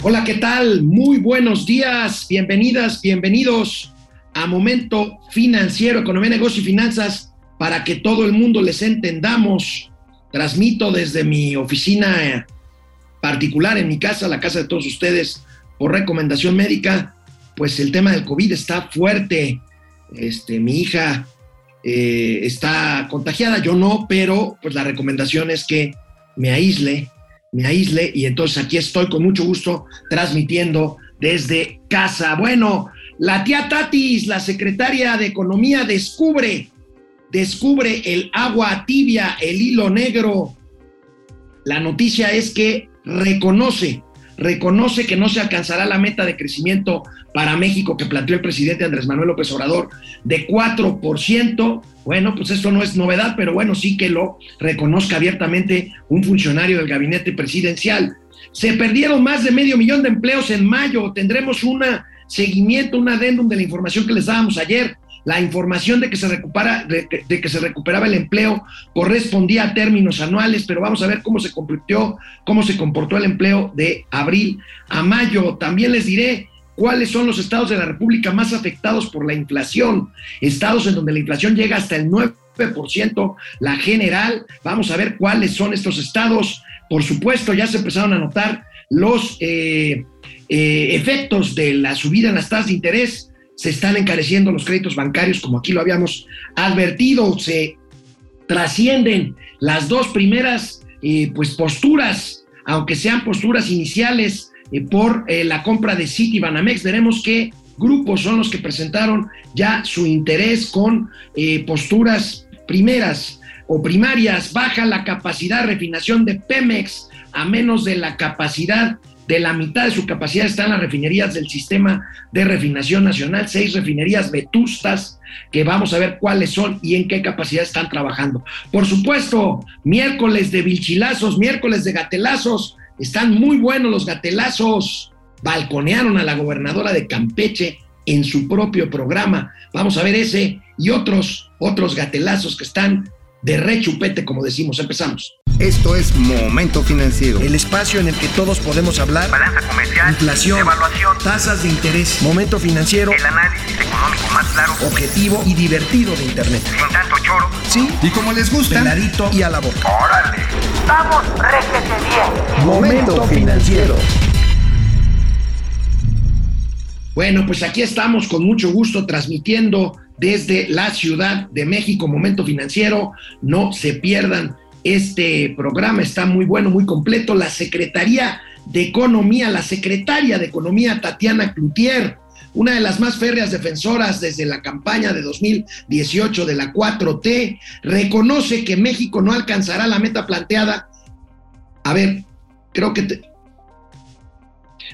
Hola, ¿qué tal? Muy buenos días, bienvenidas, bienvenidos a Momento Financiero, Economía, Negocio y Finanzas, para que todo el mundo les entendamos. Transmito desde mi oficina particular en mi casa, la casa de todos ustedes, por recomendación médica, pues el tema del COVID está fuerte. Este, mi hija eh, está contagiada, yo no, pero pues la recomendación es que me aísle, me aísle y entonces aquí estoy con mucho gusto transmitiendo desde casa. Bueno, la tía Tatis, la secretaria de Economía, descubre, descubre el agua tibia, el hilo negro. La noticia es que reconoce, reconoce que no se alcanzará la meta de crecimiento para México que planteó el presidente Andrés Manuel López Obrador de 4%. Bueno, pues esto no es novedad, pero bueno, sí que lo reconozca abiertamente un funcionario del gabinete presidencial. Se perdieron más de medio millón de empleos en mayo. Tendremos un seguimiento, un adendum de la información que les dábamos ayer. La información de que, se recupera, de, que se recuperaba el empleo correspondía a términos anuales, pero vamos a ver cómo se cómo se comportó el empleo de abril a mayo. También les diré cuáles son los estados de la República más afectados por la inflación, estados en donde la inflación llega hasta el 9%, la general, vamos a ver cuáles son estos estados. Por supuesto, ya se empezaron a notar los eh, eh, efectos de la subida en las tasas de interés, se están encareciendo los créditos bancarios, como aquí lo habíamos advertido, se trascienden las dos primeras eh, pues posturas, aunque sean posturas iniciales por eh, la compra de City Banamex. Veremos qué grupos son los que presentaron ya su interés con eh, posturas primeras o primarias. Baja la capacidad de refinación de Pemex a menos de la capacidad de la mitad de su capacidad están las refinerías del sistema de refinación nacional, seis refinerías vetustas, que vamos a ver cuáles son y en qué capacidad están trabajando. Por supuesto, miércoles de vilchilazos, miércoles de gatelazos, están muy buenos los gatelazos. Balconearon a la gobernadora de Campeche en su propio programa. Vamos a ver ese y otros, otros gatelazos que están de rechupete, como decimos. Empezamos. Esto es Momento Financiero. El espacio en el que todos podemos hablar. Balanza comercial. Inflación. Evaluación. Tasas de interés. Momento Financiero. El análisis económico más claro. Objetivo y divertido de Internet. Sin tanto choro. Sí. Y como les gusta. Peladito y a la boca. Órale. Vamos, réjete bien. Momento Financiero. Bueno, pues aquí estamos con mucho gusto transmitiendo desde la Ciudad de México, Momento Financiero. No se pierdan este programa, está muy bueno, muy completo. La Secretaría de Economía, la secretaria de Economía, Tatiana Cloutier, una de las más férreas defensoras desde la campaña de 2018 de la 4T, reconoce que México no alcanzará la meta planteada. A ver, creo que... Te...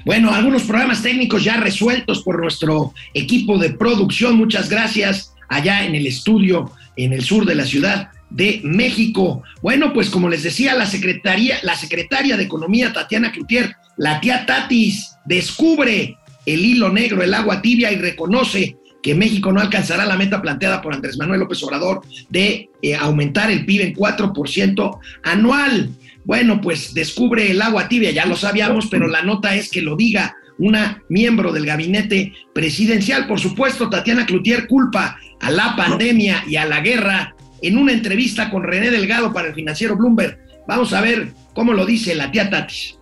Bueno, algunos programas técnicos ya resueltos por nuestro equipo de producción. Muchas gracias allá en el estudio en el sur de la ciudad de México. Bueno, pues como les decía, la secretaria, la secretaria de Economía, Tatiana Cloutier, la tía Tatis, descubre el hilo negro, el agua tibia y reconoce que México no alcanzará la meta planteada por Andrés Manuel López Obrador de eh, aumentar el PIB en 4% anual. Bueno, pues descubre el agua tibia, ya lo sabíamos, pero la nota es que lo diga una miembro del gabinete presidencial. Por supuesto, Tatiana Cloutier culpa a la pandemia y a la guerra en una entrevista con René Delgado para el financiero Bloomberg. Vamos a ver cómo lo dice la tía Tatis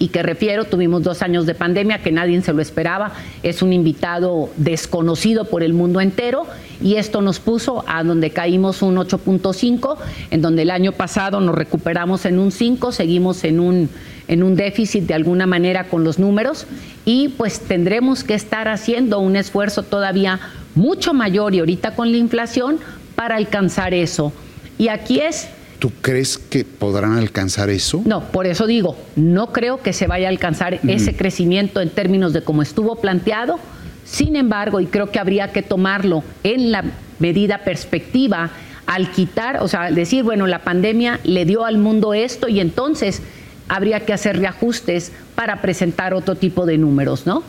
y que refiero, tuvimos dos años de pandemia que nadie se lo esperaba, es un invitado desconocido por el mundo entero y esto nos puso a donde caímos un 8.5, en donde el año pasado nos recuperamos en un 5, seguimos en un, en un déficit de alguna manera con los números y pues tendremos que estar haciendo un esfuerzo todavía mucho mayor y ahorita con la inflación para alcanzar eso. Y aquí es ¿Tú crees que podrán alcanzar eso? No, por eso digo, no creo que se vaya a alcanzar ese crecimiento en términos de cómo estuvo planteado. Sin embargo, y creo que habría que tomarlo en la medida perspectiva al quitar, o sea, decir, bueno, la pandemia le dio al mundo esto y entonces habría que hacer reajustes para presentar otro tipo de números, ¿no?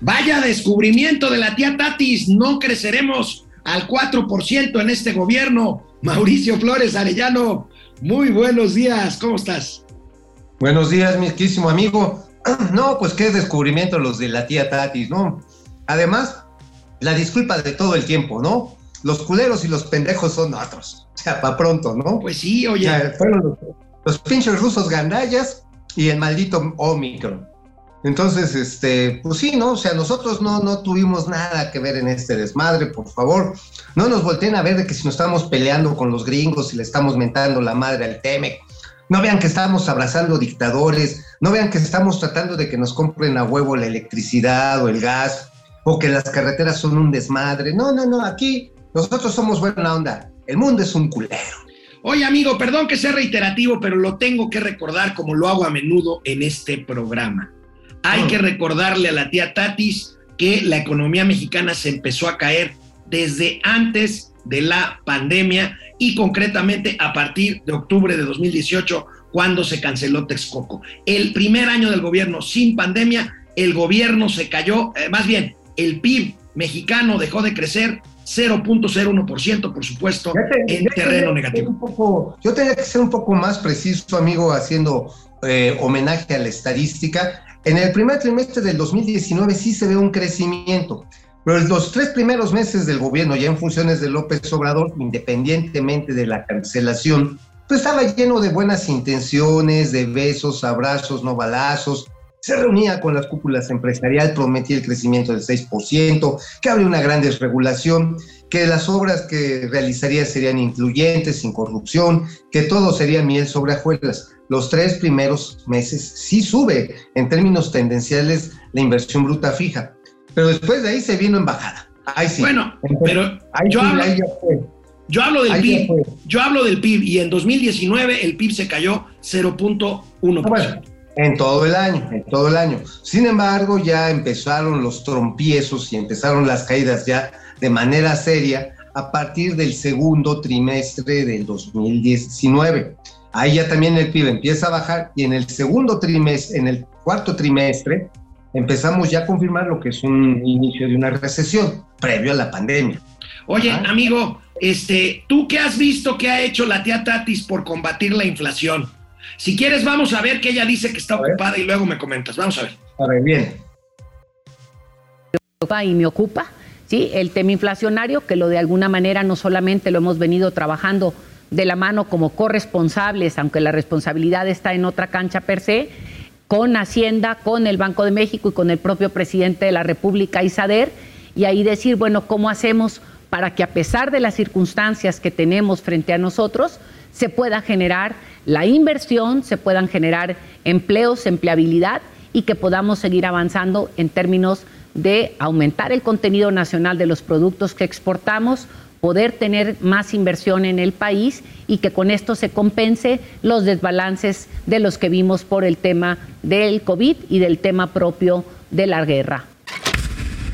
Vaya descubrimiento de la tía Tatis, no creceremos al 4% en este gobierno. Mauricio Flores Arellano, muy buenos días, ¿cómo estás? Buenos días, mi querísimo amigo. No, pues qué descubrimiento los de la tía Tatis, ¿no? Además, la disculpa de todo el tiempo, ¿no? Los culeros y los pendejos son otros. O sea, para pronto, ¿no? Pues sí, oye. O sea, fueron los, los pinches rusos gandallas y el maldito Omicron. Entonces, este, pues sí, ¿no? O sea, nosotros no, no tuvimos nada que ver en este desmadre, por favor. No nos volteen a ver de que si nos estamos peleando con los gringos y le estamos mentando la madre al Temec. No vean que estamos abrazando dictadores, no vean que estamos tratando de que nos compren a huevo la electricidad o el gas, o que las carreteras son un desmadre. No, no, no, aquí nosotros somos buena onda. El mundo es un culero. Oye, amigo, perdón que sea reiterativo, pero lo tengo que recordar como lo hago a menudo en este programa. Hay que recordarle a la tía Tatis que la economía mexicana se empezó a caer desde antes de la pandemia y concretamente a partir de octubre de 2018 cuando se canceló Texcoco. El primer año del gobierno sin pandemia, el gobierno se cayó, eh, más bien, el PIB mexicano dejó de crecer 0.01%, por supuesto, en terreno negativo. Poco, yo tenía que ser un poco más preciso, amigo, haciendo eh, homenaje a la estadística. En el primer trimestre del 2019 sí se ve un crecimiento, pero los tres primeros meses del gobierno, ya en funciones de López Obrador, independientemente de la cancelación, pues estaba lleno de buenas intenciones, de besos, abrazos, no balazos. Se reunía con las cúpulas empresariales, prometía el crecimiento del 6%, que habría una gran desregulación, que las obras que realizaría serían incluyentes, sin corrupción, que todo sería miel sobre hojuelas los tres primeros meses sí sube en términos tendenciales la inversión bruta fija, pero después de ahí se vino en bajada. Ahí sí. Bueno, pero yo, hablo, yo, hablo, del PIB, yo hablo del PIB y en 2019 el PIB se cayó 0.1%. en todo el año, en todo el año. Sin embargo, ya empezaron los trompiezos y empezaron las caídas ya de manera seria a partir del segundo trimestre del 2019. Ahí ya también el PIB empieza a bajar y en el segundo trimestre, en el cuarto trimestre, empezamos ya a confirmar lo que es un inicio de una recesión previo a la pandemia. Oye, amigo, este, ¿tú qué has visto que ha hecho la tía Tatis por combatir la inflación? Si quieres, vamos a ver que ella dice que está ocupada y luego me comentas. Vamos a ver. A ver, bien. Y me ocupa, ¿sí? El tema inflacionario, que lo de alguna manera no solamente lo hemos venido trabajando de la mano como corresponsables, aunque la responsabilidad está en otra cancha per se, con Hacienda, con el Banco de México y con el propio presidente de la República, Isader, y ahí decir, bueno, ¿cómo hacemos para que a pesar de las circunstancias que tenemos frente a nosotros, se pueda generar la inversión, se puedan generar empleos, empleabilidad y que podamos seguir avanzando en términos de aumentar el contenido nacional de los productos que exportamos, poder tener más inversión en el país y que con esto se compense los desbalances de los que vimos por el tema del COVID y del tema propio de la guerra.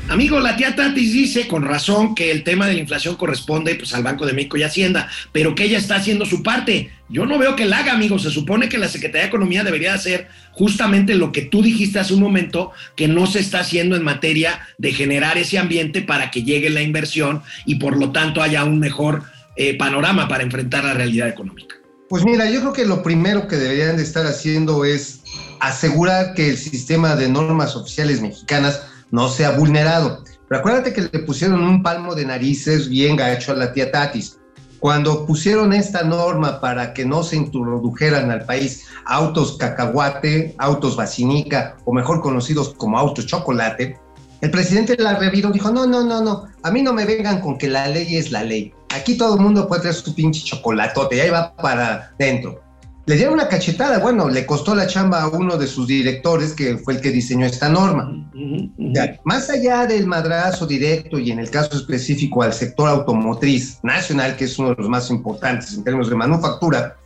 Amigo, la tía Tatis dice con razón que el tema de la inflación corresponde pues, al Banco de México y Hacienda, pero que ella está haciendo su parte. Yo no veo que la haga, amigo. Se supone que la Secretaría de Economía debería hacer justamente lo que tú dijiste hace un momento, que no se está haciendo en materia de generar ese ambiente para que llegue la inversión y por lo tanto haya un mejor eh, panorama para enfrentar la realidad económica. Pues mira, yo creo que lo primero que deberían de estar haciendo es asegurar que el sistema de normas oficiales mexicanas no sea vulnerado. Pero acuérdate que le pusieron un palmo de narices bien gacho a la tía Tatis. Cuando pusieron esta norma para que no se introdujeran al país autos cacahuate, autos vacinica o mejor conocidos como autos chocolate, el presidente la reviró, dijo, no, no, no, no, a mí no me vengan con que la ley es la ley. Aquí todo el mundo puede traer su pinche chocolatote y ahí va para dentro le dieron una cachetada, bueno, le costó la chamba a uno de sus directores, que fue el que diseñó esta norma. más allá del madrazo directo y en el caso específico al sector automotriz nacional, que es uno de los más importantes en términos de manufactura,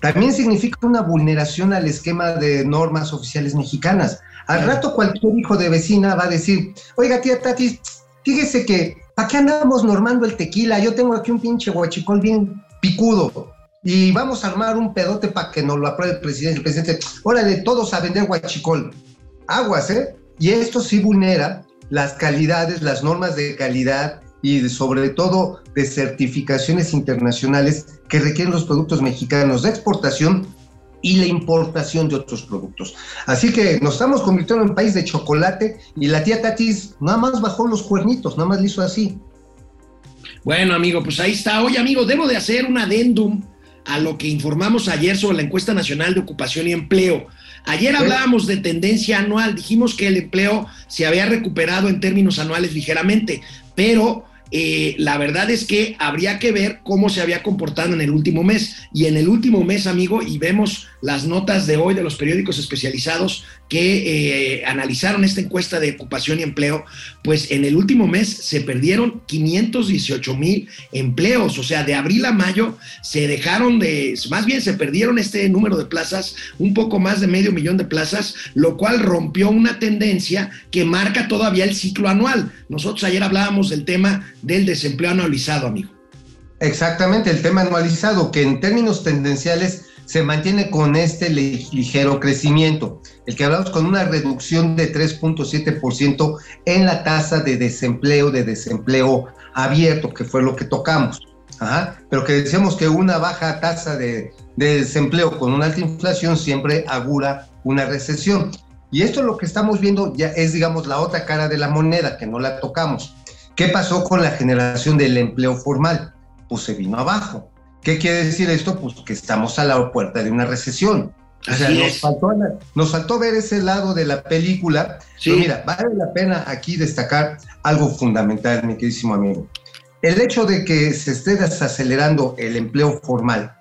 también significa una vulneración al esquema de normas oficiales mexicanas. Al rato cualquier hijo de vecina va a decir, oiga tía Tati, fíjese que, ¿para qué andamos normando el tequila? Yo tengo aquí un pinche guachicol bien picudo y vamos a armar un pedote para que nos lo apruebe el presidente. El presidente, órale, todos a vender guachicol. Aguas, ¿eh? Y esto sí vulnera las calidades, las normas de calidad y sobre todo de certificaciones internacionales que requieren los productos mexicanos de exportación y la importación de otros productos. Así que nos estamos convirtiendo en país de chocolate y la tía Tatis nada más bajó los cuernitos, nada más le hizo así. Bueno, amigo, pues ahí está. Oye, amigo, debo de hacer un adendum a lo que informamos ayer sobre la encuesta nacional de ocupación y empleo. Ayer hablábamos de tendencia anual, dijimos que el empleo se había recuperado en términos anuales ligeramente, pero eh, la verdad es que habría que ver cómo se había comportado en el último mes. Y en el último mes, amigo, y vemos las notas de hoy de los periódicos especializados que eh, analizaron esta encuesta de ocupación y empleo, pues en el último mes se perdieron 518 mil empleos, o sea, de abril a mayo se dejaron de, más bien se perdieron este número de plazas, un poco más de medio millón de plazas, lo cual rompió una tendencia que marca todavía el ciclo anual. Nosotros ayer hablábamos del tema del desempleo anualizado, amigo. Exactamente, el tema anualizado, que en términos tendenciales se mantiene con este ligero crecimiento, el que hablamos con una reducción de 3.7% en la tasa de desempleo, de desempleo abierto, que fue lo que tocamos. Pero que decíamos que una baja tasa de, de desempleo con una alta inflación siempre augura una recesión. Y esto lo que estamos viendo ya es, digamos, la otra cara de la moneda, que no la tocamos. ¿Qué pasó con la generación del empleo formal? Pues se vino abajo. ¿Qué quiere decir esto? Pues que estamos a la puerta de una recesión. O sea, nos faltó, nos faltó, ver ese lado de la película. Sí. Pero mira, vale la pena aquí destacar algo fundamental, mi queridísimo amigo. El hecho de que se esté desacelerando el empleo formal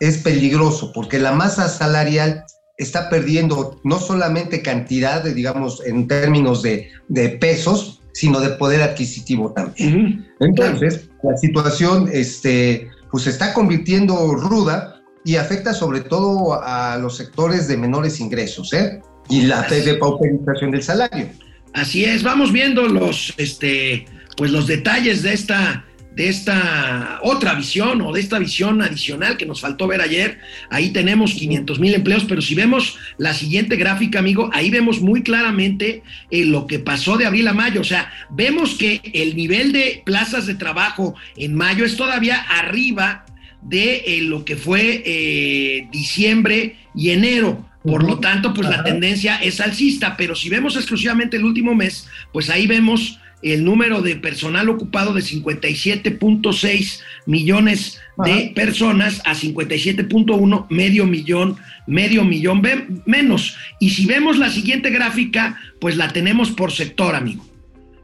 es peligroso porque la masa salarial está perdiendo no solamente cantidad, de, digamos, en términos de, de pesos, sino de poder adquisitivo también. Uh -huh. Entonces, la situación este, pues se está convirtiendo ruda y afecta sobre todo a los sectores de menores ingresos, ¿eh? Y la de pauperización del salario. Así es, vamos viendo los, este, pues los detalles de esta, de esta otra visión o de esta visión adicional que nos faltó ver ayer. Ahí tenemos 500 mil empleos, pero si vemos la siguiente gráfica, amigo, ahí vemos muy claramente eh, lo que pasó de abril a mayo. O sea, vemos que el nivel de plazas de trabajo en mayo es todavía arriba de eh, lo que fue eh, diciembre y enero. Por lo tanto, pues Ajá. la tendencia es alcista, pero si vemos exclusivamente el último mes, pues ahí vemos el número de personal ocupado de 57.6 millones de personas a 57.1, medio millón, medio millón menos. Y si vemos la siguiente gráfica, pues la tenemos por sector, amigo.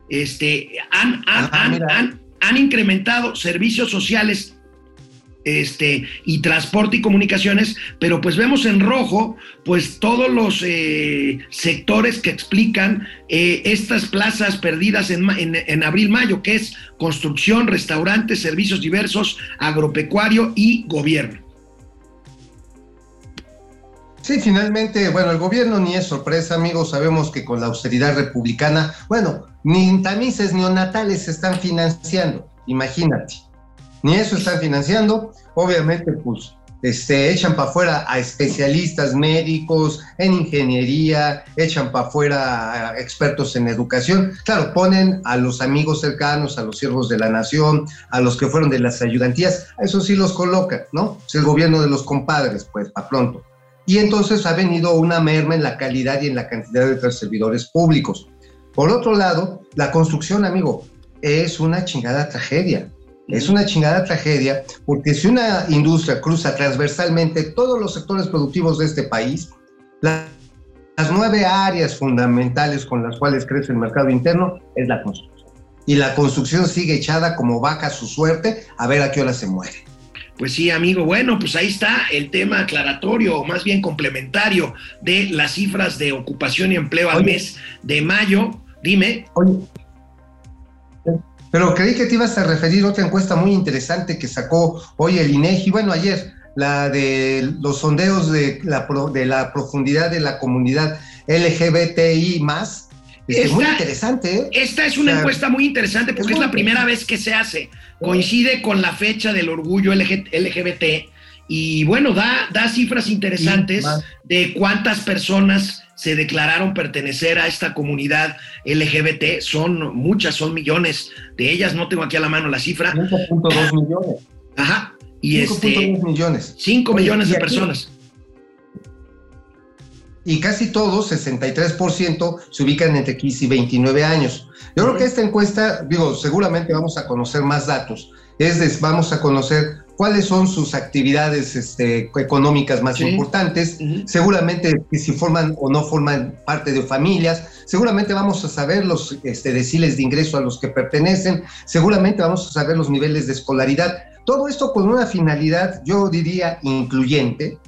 Este, han, han, Ajá, han, han, han incrementado servicios sociales este, y transporte y comunicaciones, pero pues vemos en rojo pues todos los eh, sectores que explican eh, estas plazas perdidas en, abril-mayo, que es construcción, restaurantes, servicios diversos, agropecuario y gobierno. Sí, finalmente, bueno, el gobierno ni es sorpresa, amigos, sabemos que con la austeridad republicana, bueno, ni tamices neonatales se están financiando, imagínate ni eso están financiando. Obviamente, pues, este, echan para afuera a especialistas médicos en ingeniería, echan para afuera a expertos en educación. Claro, ponen a los amigos cercanos, a los siervos de la nación, a los que fueron de las ayudantías, a eso sí los colocan, ¿no? Es el gobierno de los compadres, pues, para pronto. Y entonces ha venido una merma en la calidad y en la cantidad de servidores públicos. Por otro lado, la construcción, amigo, es una chingada tragedia. Es una chingada tragedia porque si una industria cruza transversalmente todos los sectores productivos de este país, la, las nueve áreas fundamentales con las cuales crece el mercado interno es la construcción. Y la construcción sigue echada como vaca a su suerte a ver a qué hora se muere. Pues sí, amigo. Bueno, pues ahí está el tema aclaratorio, o más bien complementario, de las cifras de ocupación y empleo al Oye. mes de mayo. Dime. Oye, pero creí que te ibas a referir a otra encuesta muy interesante que sacó hoy el INEGI, bueno, ayer, la de los sondeos de la, de la profundidad de la comunidad LGBTI más. Es muy interesante. ¿eh? Esta es una o sea, encuesta muy interesante porque es, es la primera vez que se hace. Coincide con la fecha del orgullo LGBT y bueno, da, da cifras interesantes de cuántas personas se declararon pertenecer a esta comunidad LGBT. Son muchas, son millones de ellas. No tengo aquí a la mano la cifra. 5.2 millones. Ajá. Y 5.2 este, millones. 5 millones de personas. y casi todos, 63%, se ubican entre 15 y 29 años. Yo creo que esta encuesta, digo, seguramente vamos a conocer más datos, es vamos a conocer cuáles son sus actividades este, económicas más Sí. importantes, Ujú. seguramente que si forman o no forman parte de familias, seguramente vamos a saber los este, deciles de ingreso a los que pertenecen, seguramente vamos a saber los niveles de escolaridad. Todo esto con una finalidad, yo diría, incluyente,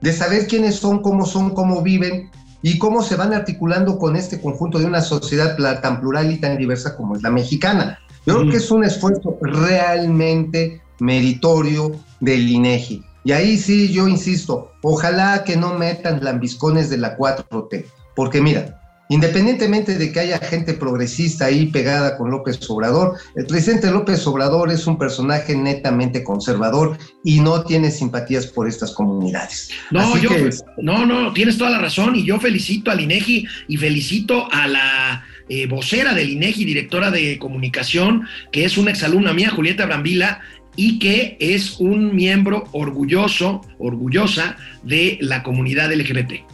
de saber quiénes son, cómo son, cómo viven y cómo se van articulando con este conjunto de una sociedad tan plural y tan diversa como es la mexicana. Yo creo Mm. que es un esfuerzo realmente meritorio del INEGI. Y ahí sí, yo insisto, ojalá que no metan lambiscones de la 4T, porque mira, independientemente de que haya gente progresista ahí pegada con López Obrador, el presidente López Obrador es un personaje netamente conservador y no tiene simpatías por estas comunidades. No, Así yo, que- no, no, tienes toda la razón y yo felicito al INEGI y felicito a la eh, vocera del INEGI, directora de comunicación, que es una exalumna mía, Julieta Brambila, y que es un miembro orgulloso, orgullosa de la comunidad LGBT.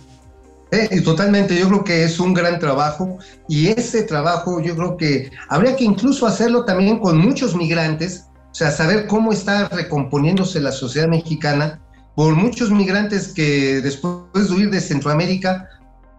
Eh, totalmente, yo creo que es un gran trabajo y ese trabajo yo creo que habría que incluso hacerlo también con muchos migrantes, o sea, saber cómo está recomponiéndose la sociedad mexicana por muchos migrantes que después de huir de Centroamérica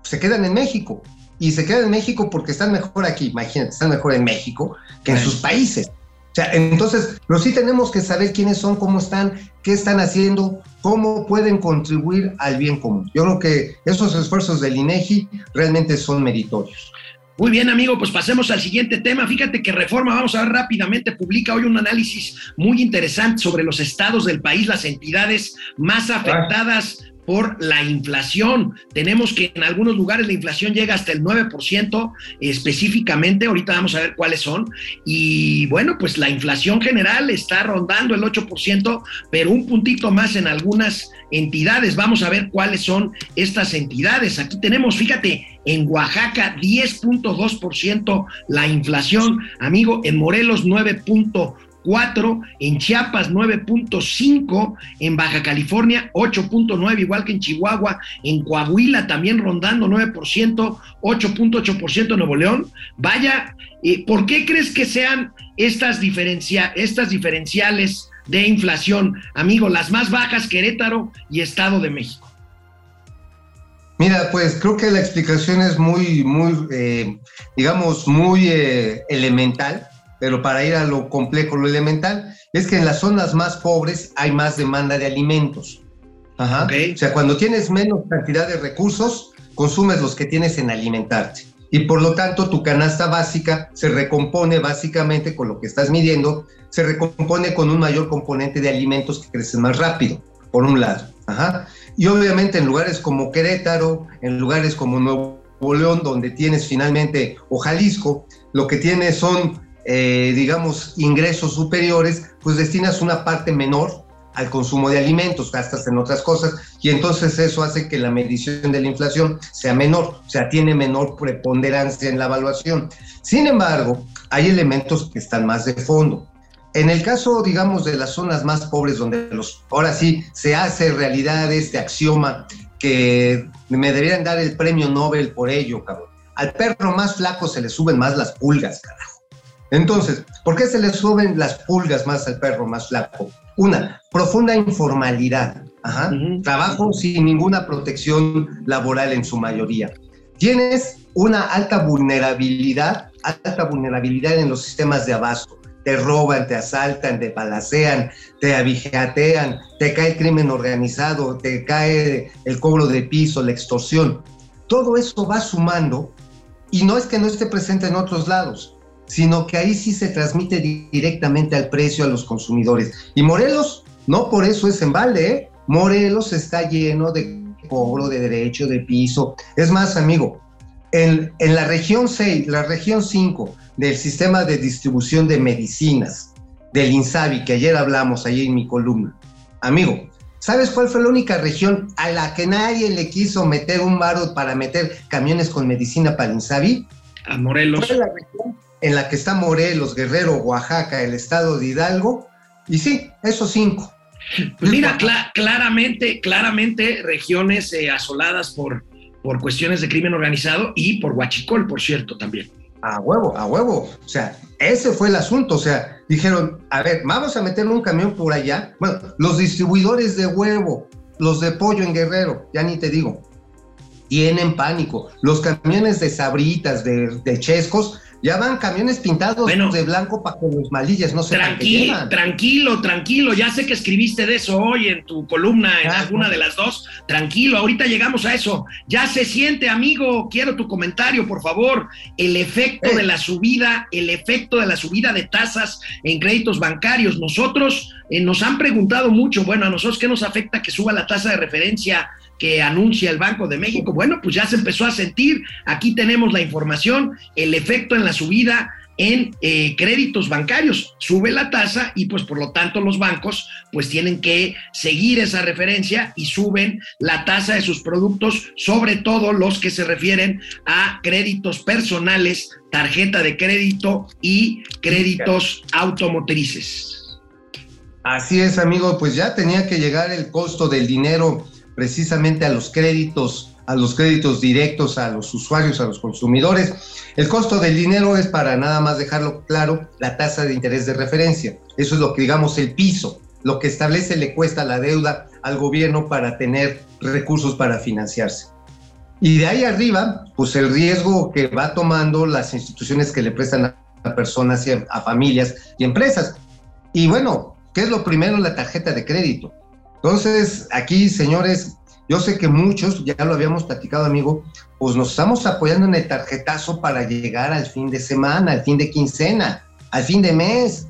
se quedan en México y se quedan en México porque están mejor aquí, imagínate, están mejor en México que en sus países. O sea, entonces, pero sí tenemos que saber quiénes son, cómo están, qué están haciendo, cómo pueden contribuir al bien común. Yo creo que esos esfuerzos del INEGI realmente son meritorios. Muy bien, amigo, pues pasemos al siguiente tema. Fíjate que Reforma, vamos a ver rápidamente, publica hoy un análisis muy interesante sobre los estados del país, las entidades más afectadas por la inflación. Tenemos que en algunos lugares la inflación llega hasta el 9% específicamente, ahorita vamos a ver cuáles son. Y bueno, pues la inflación general está rondando el 8%, pero un puntito más en algunas entidades. Vamos a ver cuáles son estas entidades. Aquí tenemos, fíjate, en Oaxaca 10.2% la inflación, amigo, en Morelos 9.4%. en Chiapas 9.5, en Baja California 8.9, igual que en Chihuahua, en Coahuila también rondando 9%, 8.8% en Nuevo León. Vaya, eh, ¿por qué crees que sean estas, diferencia, estas diferenciales de inflación, amigo? Las más bajas, Querétaro y Estado de México. Mira, pues creo que la explicación es muy, muy, eh, digamos, muy eh, elemental, pero para ir a lo complejo, lo elemental, es que en las zonas más pobres hay más demanda de alimentos. Ajá. Ok. O sea, cuando tienes menos cantidad de recursos, consumes los que tienes en alimentarte. Y por lo tanto, tu canasta básica se recompone básicamente con lo que estás midiendo, se recompone con un mayor componente de alimentos que crecen más rápido, por un lado. Ajá. Y obviamente en lugares como Querétaro, en lugares como Nuevo León, donde tienes finalmente, o Jalisco, lo que tienes son, eh, digamos, ingresos superiores, pues destinas una parte menor al consumo de alimentos, gastas en otras cosas, y entonces eso hace que la medición de la inflación sea menor, o sea, tiene menor preponderancia en la evaluación. Sin embargo, hay elementos que están más de fondo. En el caso, digamos, de las zonas más pobres, donde los, ahora sí se hace realidad este axioma que me deberían dar el premio Nobel por ello, cabrón. Al perro más flaco se le suben más las pulgas, carajo. Entonces, ¿por qué se le suben las pulgas más al perro más flaco? Una, profunda informalidad. Ajá. Trabajo sin ninguna protección laboral en su mayoría. Tienes una alta vulnerabilidad, alta vulnerabilidad en los sistemas de abasto. Te roban, te asaltan, te balacean, te abigeatean, te cae el crimen organizado, te cae el cobro de piso, la extorsión. Todo eso va sumando y no es que no esté presente en otros lados, sino que ahí sí se transmite di- directamente al precio a los consumidores. Y Morelos, no por eso es en balde, ¿eh? Morelos está lleno de cobro de derecho de piso. Es más, amigo, en, en la región 6, la región 5 del sistema de distribución de medicinas del INSABI, que ayer hablamos, ahí en mi columna, amigo, ¿sabes cuál fue la única región a la que nadie le quiso meter un varo para meter camiones con medicina para el INSABI? A Morelos. Fue la región en la que está Morelos, Guerrero, Oaxaca, el estado de Hidalgo, y sí, esos cinco. Pues mira, cla- claramente, claramente regiones eh, asoladas por, por cuestiones de crimen organizado y por Huachicol, por cierto, también. A huevo, a huevo. O sea, ese fue el asunto. O sea, dijeron, a ver, vamos a meter un camión por allá. Bueno, los distribuidores de huevo, los de pollo en Guerrero, ya ni te digo, tienen pánico. Los camiones de sabritas, de, de chescos, ya van camiones pintados Bueno. de blanco para que los malillas no se Tranquilo, tranquilo, tranquilo. Ya sé que escribiste de eso hoy en tu columna, en Ajá. alguna de las dos. Tranquilo, ahorita llegamos a eso. Ya se siente, amigo. Quiero tu comentario, por favor. El efecto Eh. de la subida, el efecto de la subida de tasas en créditos bancarios. Nosotros eh, nos han preguntado mucho, bueno, a nosotros qué nos afecta que suba la tasa de referencia que anuncia el Banco de México. Bueno, pues ya se empezó a sentir. Aquí tenemos la información, el efecto en la subida en eh, créditos bancarios. Sube la tasa y pues por lo tanto los bancos pues tienen que seguir esa referencia y suben la tasa de sus productos, sobre todo los que se refieren a créditos personales, tarjeta de crédito y créditos automotrices. Así es, amigo, pues ya tenía que llegar el costo del dinero precisamente a los créditos, a los créditos directos a los usuarios, a los consumidores. El costo del dinero es para nada más dejarlo claro, la tasa de interés de referencia. Eso es lo que digamos el piso, lo que establece le cuesta la deuda al gobierno para tener recursos para financiarse. Y de ahí arriba, pues el riesgo que va tomando las instituciones que le prestan a personas, a familias y empresas. Y bueno, ¿qué es lo primero? La tarjeta de crédito. Entonces, aquí, señores, yo sé que muchos, ya lo habíamos platicado, amigo, pues nos estamos apoyando en el tarjetazo para llegar al fin de semana, al fin de quincena, al fin de mes.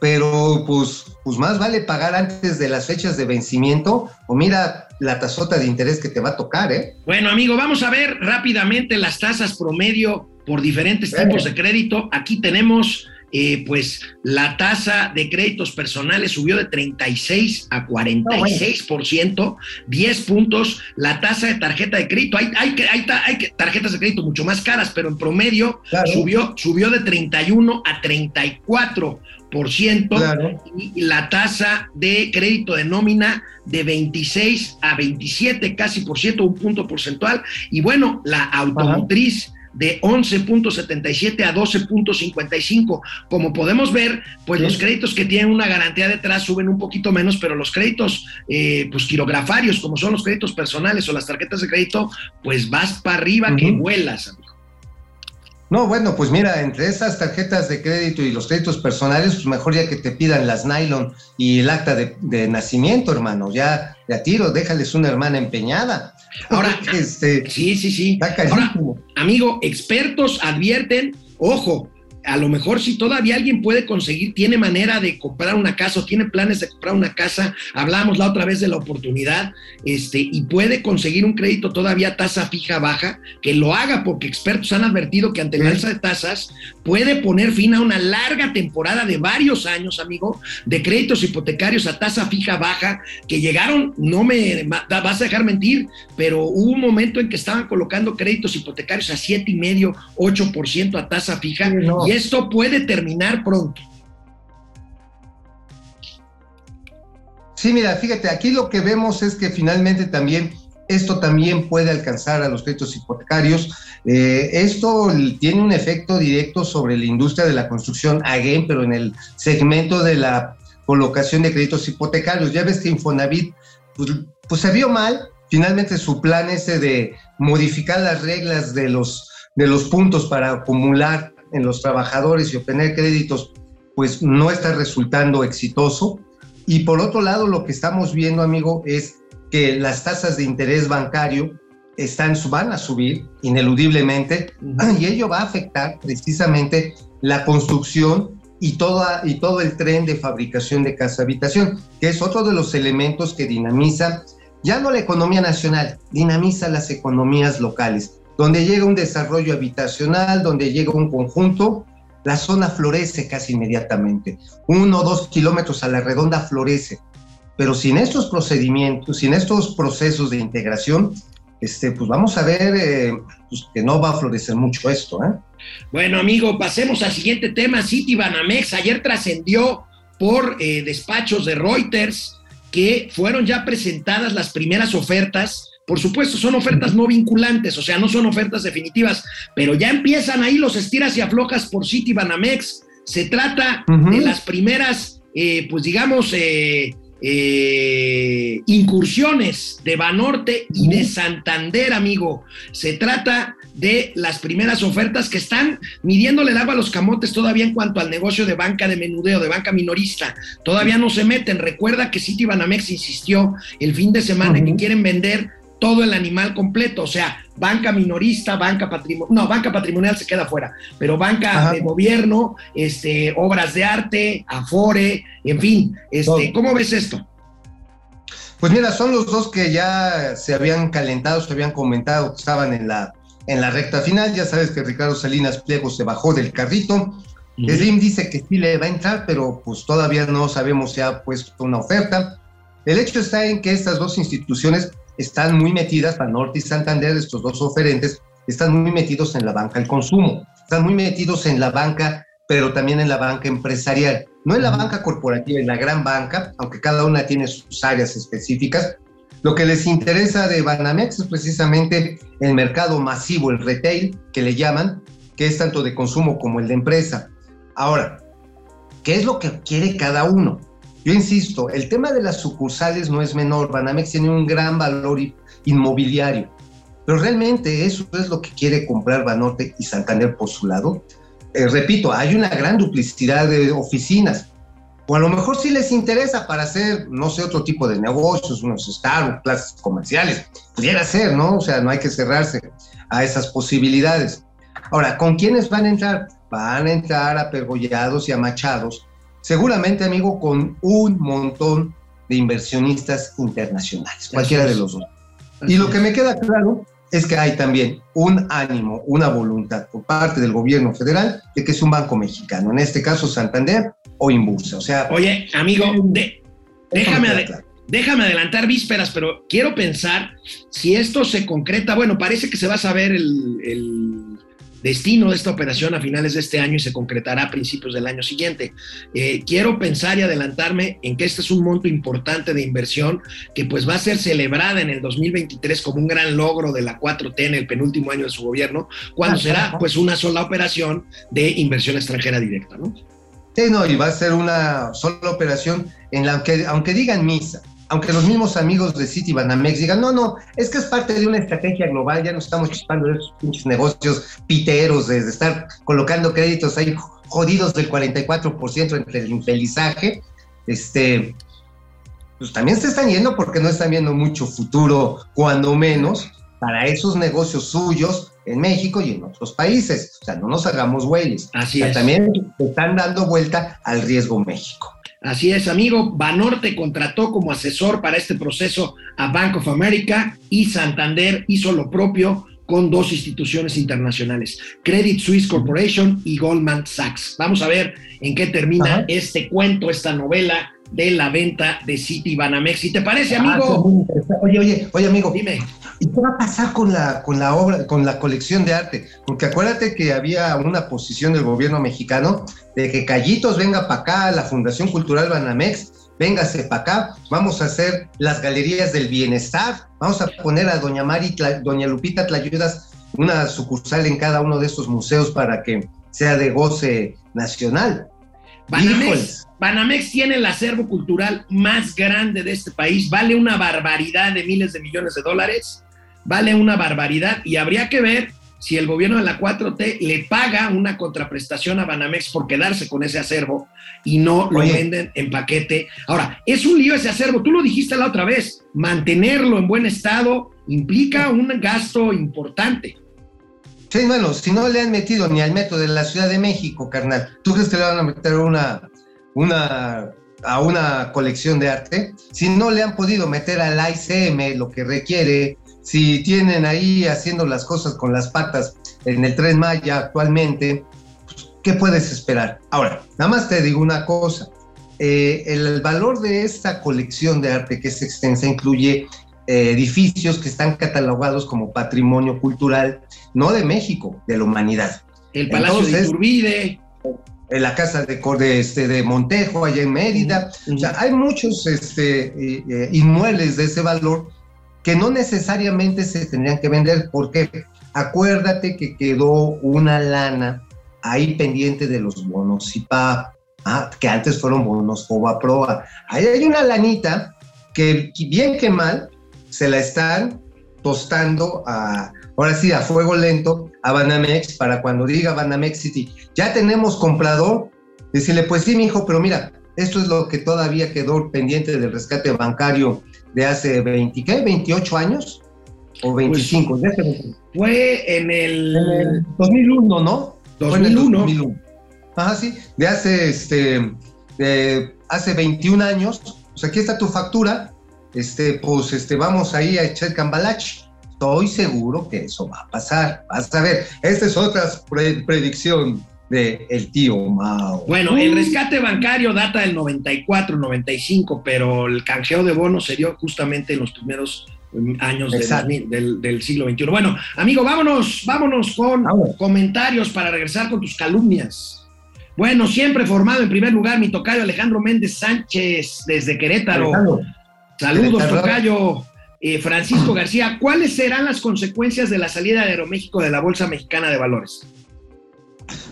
Pero pues, pues más vale pagar antes de las fechas de vencimiento o mira la tasota de interés que te va a tocar, ¿eh? Bueno, amigo, vamos a ver rápidamente las tasas promedio por diferentes tipos de crédito. Aquí tenemos, eh, pues, la tasa de créditos personales subió de 36 a 46%, 10 puntos. La tasa de tarjeta de crédito, hay, hay, que- hay, hay tarjetas de crédito mucho más caras, pero en promedio Claro. subió, subió de 31 a 34%. Claro. Y la tasa de crédito de nómina de 26 a 27, casi por ciento, un punto porcentual. Y bueno, la automotriz de 11.77 a 12.55. Como podemos ver, pues Sí. los créditos que tienen una garantía detrás suben un poquito menos, pero los créditos eh, pues quirografarios, como son los créditos personales o las tarjetas de crédito, pues vas para arriba que vuelas, amigo. No, bueno, pues mira, entre esas tarjetas de crédito y los créditos personales, pues mejor ya que te pidan las nylon y el acta de, de nacimiento, hermano. Ya, ya tiro, déjales una hermana empeñada. Ahora, este, Sí, sí, sí. Ahora. Amigo, expertos advierten, ojo, a lo mejor si todavía alguien puede conseguir, tiene manera de comprar una casa o tiene planes de comprar una casa, hablamos la otra vez de la oportunidad, este, y puede conseguir un crédito todavía a tasa fija baja, que lo haga porque expertos han advertido que ante la alza de tasas puede poner fin a una larga temporada de varios años, amigo, de créditos hipotecarios a tasa fija baja, que llegaron, no me vas a dejar mentir, pero hubo un momento en que estaban colocando créditos hipotecarios a 7,5, 8% a tasa fija, no. Esto puede terminar pronto. Sí, mira, fíjate, aquí lo que vemos es que finalmente también esto también puede alcanzar a los créditos hipotecarios. Eh, esto tiene un efecto directo sobre la industria de la construcción, again, pero en el segmento de la colocación de créditos hipotecarios. Ya ves que Infonavit, pues, pues se vio mal, finalmente su plan ese de modificar las reglas de los, de los puntos para acumular en los trabajadores y obtener créditos, pues no está resultando exitoso. Y por otro lado, lo que estamos viendo, amigo, es que las tasas de interés bancario están, van a subir ineludiblemente y ello va a afectar precisamente la construcción y, toda, y todo el tren de fabricación de casa habitación, que es otro de los elementos que dinamiza ya no la economía nacional, dinamiza las economías locales. Donde llega un desarrollo habitacional, donde llega un conjunto, la zona florece casi inmediatamente. Uno o dos kilómetros a la redonda florece. Pero sin estos procedimientos, sin estos procesos de integración, este, pues vamos a ver eh, pues que no va a florecer mucho esto. ¿eh? Bueno, amigo, pasemos al siguiente tema. City Banamex ayer trascendió por eh, despachos de Reuters que fueron ya presentadas las primeras ofertas por supuesto, son ofertas no vinculantes, o sea, no son ofertas definitivas, pero ya empiezan ahí los estiras y aflojas por City Banamex. Se trata de las primeras, eh, pues digamos, eh, eh, incursiones de Banorte y de Santander, amigo. Se trata de las primeras ofertas que están midiéndole el agua a los camotes todavía en cuanto al negocio de banca de menudeo, de banca minorista. Todavía no se meten. Recuerda que City Banamex insistió el fin de semana que quieren vender todo el animal completo, o sea, banca minorista, banca patrimonial, no, banca patrimonial se queda fuera, pero banca de gobierno, este, obras de arte, afore, en fin, este, ¿cómo ves esto? Pues mira, son los dos que ya se habían calentado, se habían comentado que estaban en la, en la recta final. Ya sabes que Ricardo Salinas Pliego se bajó del carrito. Slim dice que sí le va a entrar, pero pues todavía no sabemos si ha puesto una oferta. El hecho está en que estas dos instituciones están muy metidas, Norte y Santander, estos dos oferentes, están muy metidos en la banca del consumo, están muy metidos en la banca, pero también en la banca empresarial. No en la banca corporativa, en la gran banca, aunque cada una tiene sus áreas específicas. Lo que les interesa de Banamex es precisamente el mercado masivo, el retail, que le llaman, que es tanto de consumo como el de empresa. Ahora, ¿qué es lo que quiere cada uno? Yo insisto, el tema de las sucursales no es menor. Banamex tiene un gran valor inmobiliario, pero realmente eso es lo que quiere comprar Banorte y Santander por su lado. Eh, repito, hay una gran duplicidad de oficinas. O a lo mejor sí les interesa para hacer, no sé, otro tipo de negocios, unos Starbucks, clases comerciales. Pudiera ser, ¿no? O sea, no hay que cerrarse a esas posibilidades. Ahora, ¿con quiénes van a entrar? Van a entrar a y a Machados seguramente, amigo, con un montón de inversionistas internacionales, cualquiera de los dos. y lo que me queda claro es que hay también un ánimo, una voluntad por parte del gobierno federal de que es un banco mexicano, en este caso Santander o Inbursa. O sea, oye, amigo, déjame, déjame adelantar vísperas, pero quiero pensar si esto se concreta. Bueno, parece que se va a saber el destino de esta operación a finales de este año y se concretará a principios del año siguiente. Eh, quiero pensar y adelantarme en que este es un monto importante de inversión que pues va a ser celebrada en el 2023 como un gran logro de la 4T en el penúltimo año de su gobierno, cuando será pues una sola operación de inversión extranjera directa, ¿no? Sí, no, y va a ser una sola operación en la que, aunque digan misa, aunque los mismos amigos de City Banamex digan, no, no, es que es parte de una estrategia global, ya no estamos chispando de esos pinches negocios piteros, de, estar colocando créditos ahí jodidos del 44% entre el infelizaje, este, pues también se están yendo porque no están viendo mucho futuro, cuando menos, para esos negocios suyos en México y en otros países. O sea, no nos hagamos güeyes. Así es. También están dando vuelta al riesgo México. Así es, amigo. Banorte contrató como asesor para este proceso a Bank of America y Santander hizo lo propio con dos instituciones internacionales, Credit Suisse Corporation y Goldman Sachs. Vamos a ver en qué termina este cuento, esta novela de la venta de City Banamex. ¿Y te parece, ah, amigo? oye, oye, oye, amigo. Dime. ¿Y qué va a pasar con la, con la obra, con la colección de arte? Porque acuérdate que había una posición del gobierno mexicano de que Callitos venga para acá, la Fundación Cultural Banamex, véngase para acá, vamos a hacer las galerías del bienestar, vamos a poner a Doña Mari, Doña Lupita Tlayudas, una sucursal en cada uno de estos museos para que sea de goce nacional. Banamex, Banamex tiene el acervo cultural más grande de este país, vale una barbaridad de miles de millones de dólares, vale una barbaridad y habría que ver si el gobierno de la 4T le paga una contraprestación a Banamex por quedarse con ese acervo y no lo venden en paquete. Ahora, es un lío ese acervo, tú lo dijiste la otra vez, mantenerlo en buen estado implica un gasto importante. Sí, bueno, si no le han metido ni al metro de la Ciudad de México, carnal, ¿tú crees que le van a meter una, una, a una colección de arte? Si no le han podido meter al ICM lo que requiere, si tienen ahí haciendo las cosas con las patas en el Tren Maya actualmente, pues, ¿qué puedes esperar? Ahora, nada más te digo una cosa. Eh, el valor de esta colección de arte que es extensa incluye eh, edificios que están catalogados como patrimonio cultural, no de México, de la humanidad. El Palacio de Iturbide. En la casa de, de, este, de Montejo, allá en Mérida. O sea, hay muchos este, eh, inmuebles de ese valor que no necesariamente se tendrían que vender. ¿Por qué? Acuérdate que quedó una lana ahí pendiente de los bonos IPA, ah, que antes fueron bonos Proa. Ahí hay una lanita que bien que mal se la están tostando a, ahora sí, a fuego lento a Banamex para cuando diga Banamex City, ya tenemos comprador, decirle, pues sí, mi hijo, pero mira, esto es lo que todavía quedó pendiente del rescate bancario de hace 20, ¿qué? 28 años o 25. Pues, fue en el... en el 2001, ¿no? 2001. 2001. Ajá, sí, de hace, este, de hace 21 años. Pues aquí está tu factura. Este, pues este, vamos ahí a echar cambalache. Estoy seguro que eso va a pasar. Vas a ver, esta es otra predicción de el tío Mao. Bueno, el rescate bancario data del 94, 95, pero el canjeo de bonos se dio justamente en los primeros años del, siglo XXI. Bueno, amigo, vámonos, vámonos con comentarios para regresar con tus calumnias. Bueno, siempre formado en primer lugar mi tocayo Alejandro Méndez Sánchez desde Querétaro. Saludos, tocayo. Eh, Francisco García, ¿cuáles serán las consecuencias de la salida de Aeroméxico de la Bolsa Mexicana de Valores?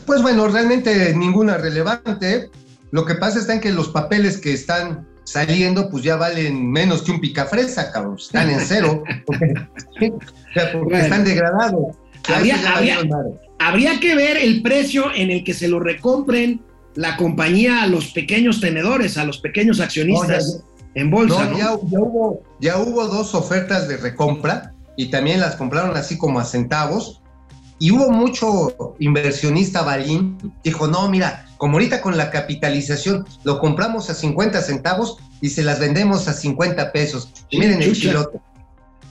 Pues bueno, realmente ninguna relevante. Lo que pasa está en que los papeles que están saliendo, pues ya valen menos que un picafresa, cabrón. Están en cero. porque, están degradados. Habría, que ver el precio en el que se lo recompren la compañía a los pequeños tenedores, a los pequeños accionistas en bolsa. Ya, hubo, ya hubo dos ofertas de recompra y también las compraron así como a centavos. Y hubo mucho inversionista balín, dijo, no, mira, como ahorita con la capitalización lo compramos a 50 centavos y se las vendemos a 50 pesos. miren el chilote.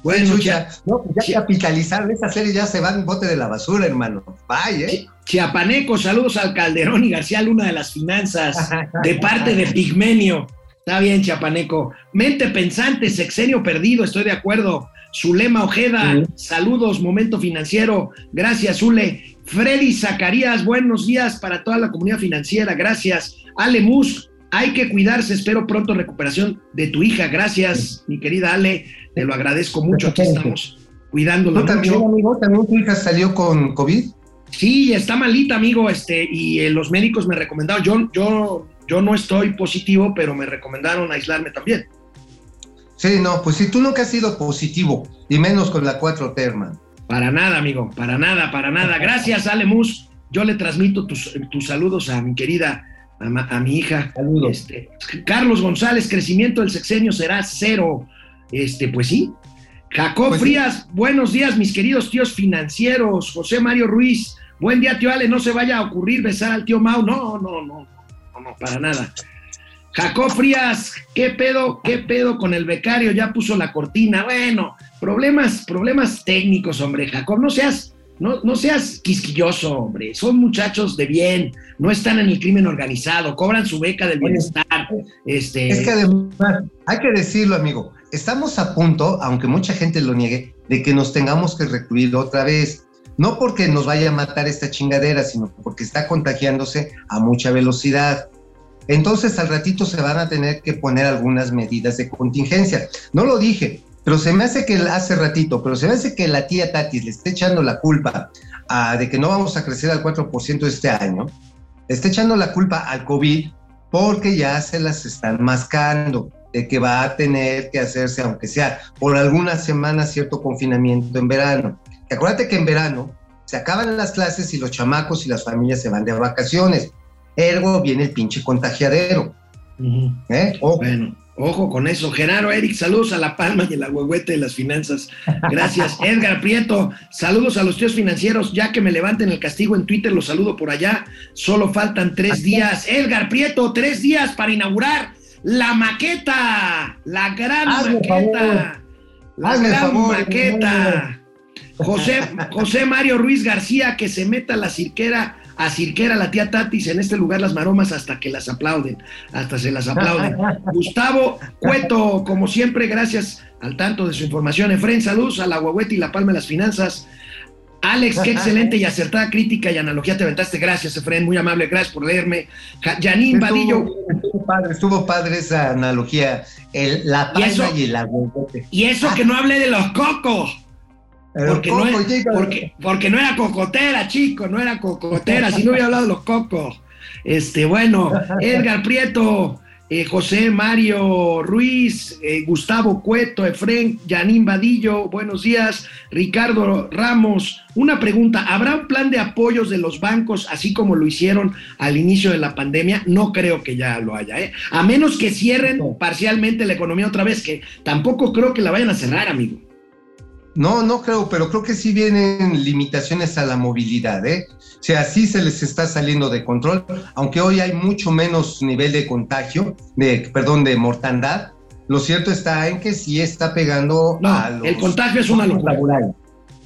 Bueno, chucha. No, pues ya capitalizar esa serie ya se va en bote de la basura, hermano. Vaya, ¿eh? Chiapaneco, saludos al Calderón y García Luna de las finanzas, de parte de Pigmenio. Está bien, Chiapaneco. Mente pensante, sexenio perdido, estoy de acuerdo. Zulema Ojeda, saludos, momento financiero. Gracias, Zule. Freddy Zacarías, buenos días para toda la comunidad financiera. Gracias. Ale Mus, hay que cuidarse. Espero pronto recuperación de tu hija. Gracias, mi querida Ale. Te lo agradezco mucho. Aquí estamos cuidándola. ¿Tú también, amigo? ¿También tu hija salió con COVID? Sí, está malita, amigo. Este, y eh, los médicos me recomendaron. Yo, yo, yo no estoy positivo, pero me recomendaron aislarme también. Sí, no, pues si tú nunca has sido positivo, y menos con la 4 t hermano. Para nada, amigo, para nada, para nada. Gracias, Alemus. Yo le transmito tus, saludos a mi querida, a, mi hija. Saludos. Este, Carlos González, crecimiento del sexenio será cero. Este, pues sí. Jacob pues Frías, buenos días, mis queridos tíos financieros. José Mario Ruiz, buen día, tío Ale. No se vaya a ocurrir besar al tío Mau. No, no, no, no, no, para nada. Jacob Frías, ¿qué pedo? ¿Qué pedo con el becario? Ya puso la cortina. Bueno, problemas, problemas técnicos, hombre. Jacob, no seas, no, no seas quisquilloso, hombre. Son muchachos de bien, no están en el crimen organizado, cobran su beca del bienestar. Este... Es que además, hay que decirlo, amigo, estamos a punto, aunque mucha gente lo niegue, de que nos tengamos que recluir otra vez. No porque nos vaya a matar esta chingadera, sino porque está contagiándose a mucha velocidad. Entonces al ratito se van a tener que poner algunas medidas de contingencia. No lo dije, pero se me hace que hace ratito, pero se me hace que la tía Tati le esté echando la culpa de que no vamos a crecer al 4% este año, le está echando la culpa al COVID porque ya se las están mascando de que va a tener que hacerse, aunque sea por algunas semanas, cierto confinamiento en verano. Acuérdate que en verano se acaban las clases y los chamacos y las familias se van de vacaciones. Ergo viene el pinche contagiadero. ¿Eh? Ojo. Bueno, ojo con eso. Genaro, Eric, saludos a La Palma y a la huehuete de las finanzas. Gracias. Edgar Prieto, saludos a los tíos financieros. Ya que me levanten el castigo en Twitter, los saludo por allá. Solo faltan tres días. Edgar Prieto, tres días para inaugurar la maqueta. La gran maqueta. La gran maqueta. José, José Mario Ruiz García, que se meta la cirquera a Cirquera, la tía Tatis, en este lugar las maromas hasta que las aplauden, hasta se las aplauden. Gustavo Cueto, como siempre, gracias al tanto de su información. Efren, saludos a la y la Palma de las Finanzas. Alex, qué excelente y acertada crítica y analogía te aventaste. Gracias, Efraín, muy amable, gracias por leerme. Ja- Janine Vadillo, Estuvo padre, estuvo padre esa analogía. El, la ¿Y palma eso? y, el aguacate. y eso que no hablé de los cocos. No, porque no era cocotera, chico, no era cocotera, si no hubiera hablado de los cocos. Este, bueno, Edgar Prieto, eh, José Mario Ruiz, eh, Gustavo Cueto, Efren, Yanín Vadillo, buenos días, Ricardo Ramos. Una pregunta, ¿habrá un plan de apoyos de los bancos así como lo hicieron al inicio de la pandemia? No creo que ya lo haya, ¿eh? A menos que cierren parcialmente la economía otra vez, que tampoco creo que la vayan a cerrar, amigo. No, no creo, pero creo que sí vienen limitaciones a la movilidad, ¿eh? O sea, sí se les está saliendo de control, aunque hoy hay mucho menos nivel de contagio, de, perdón, de mortandad. Lo cierto está en que sí está pegando No, a los el contagio es una locura. laborales,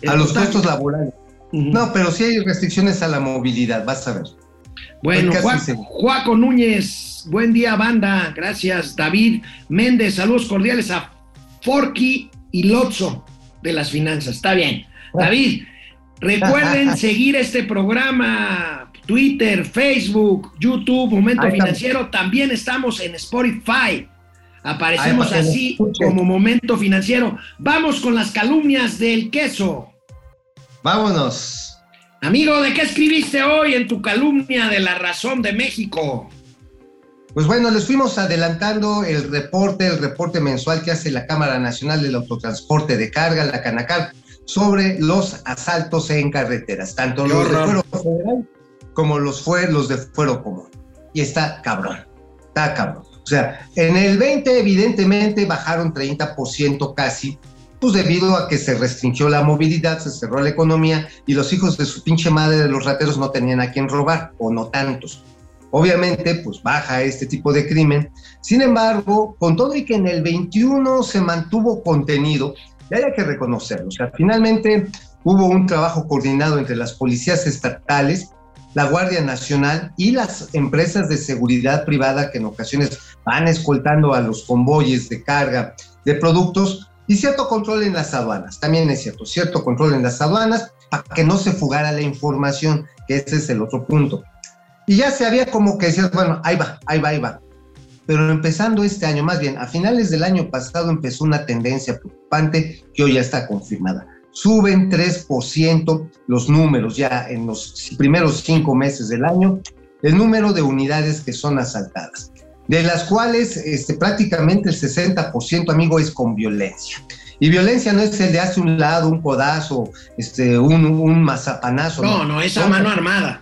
El a los costos laborales. No, pero sí hay restricciones a la movilidad, vas a ver. Bueno. Juaco Núñez, buen día, banda. Gracias, David Méndez. Saludos cordiales a Forky y Lotso de las finanzas. Está bien. David, recuerden seguir este programa. Twitter, Facebook, YouTube, Momento Ahí estamos. Financiero. También estamos en Spotify. Aparecemos así como Momento Financiero. Vamos con las calumnias del queso. Vámonos. Amigo, ¿de qué escribiste hoy en tu calumnia de la razón de México? Pues bueno, les fuimos adelantando el reporte, el reporte mensual que hace la Cámara Nacional del Autotransporte de Carga, la Canacar, sobre los asaltos en carreteras, tanto los de fuero federal como los, fue, los de fuero común. Y está cabrón, está cabrón. O sea, en el 20 evidentemente bajaron 30% casi, pues debido a que se restringió la movilidad, se cerró la economía y los hijos de su pinche madre de los rateros no tenían a quién robar, o no tantos. Obviamente, pues baja este tipo de crimen. Sin embargo, con todo y que en el 21 se mantuvo contenido, y hay que reconocerlo. O sea, finalmente hubo un trabajo coordinado entre las policías estatales, la Guardia Nacional y las empresas de seguridad privada que en ocasiones van escoltando a los convoyes de carga de productos y cierto control en las aduanas. También es cierto, cierto control en las aduanas para que no se fugara la información, que ese es el otro punto. Y ya se había como que decías, bueno, ahí va, ahí va, ahí va. Pero empezando este año, más bien a finales del año pasado empezó una tendencia preocupante que hoy ya está confirmada. Suben 3% los números ya en los primeros cinco meses del año, el número de unidades que son asaltadas, de las cuales este, prácticamente el 60%, amigo, es con violencia. Y violencia no es el de hace un lado, un codazo, este, un, un mazapanazo. No, no, esa Son- mano armada.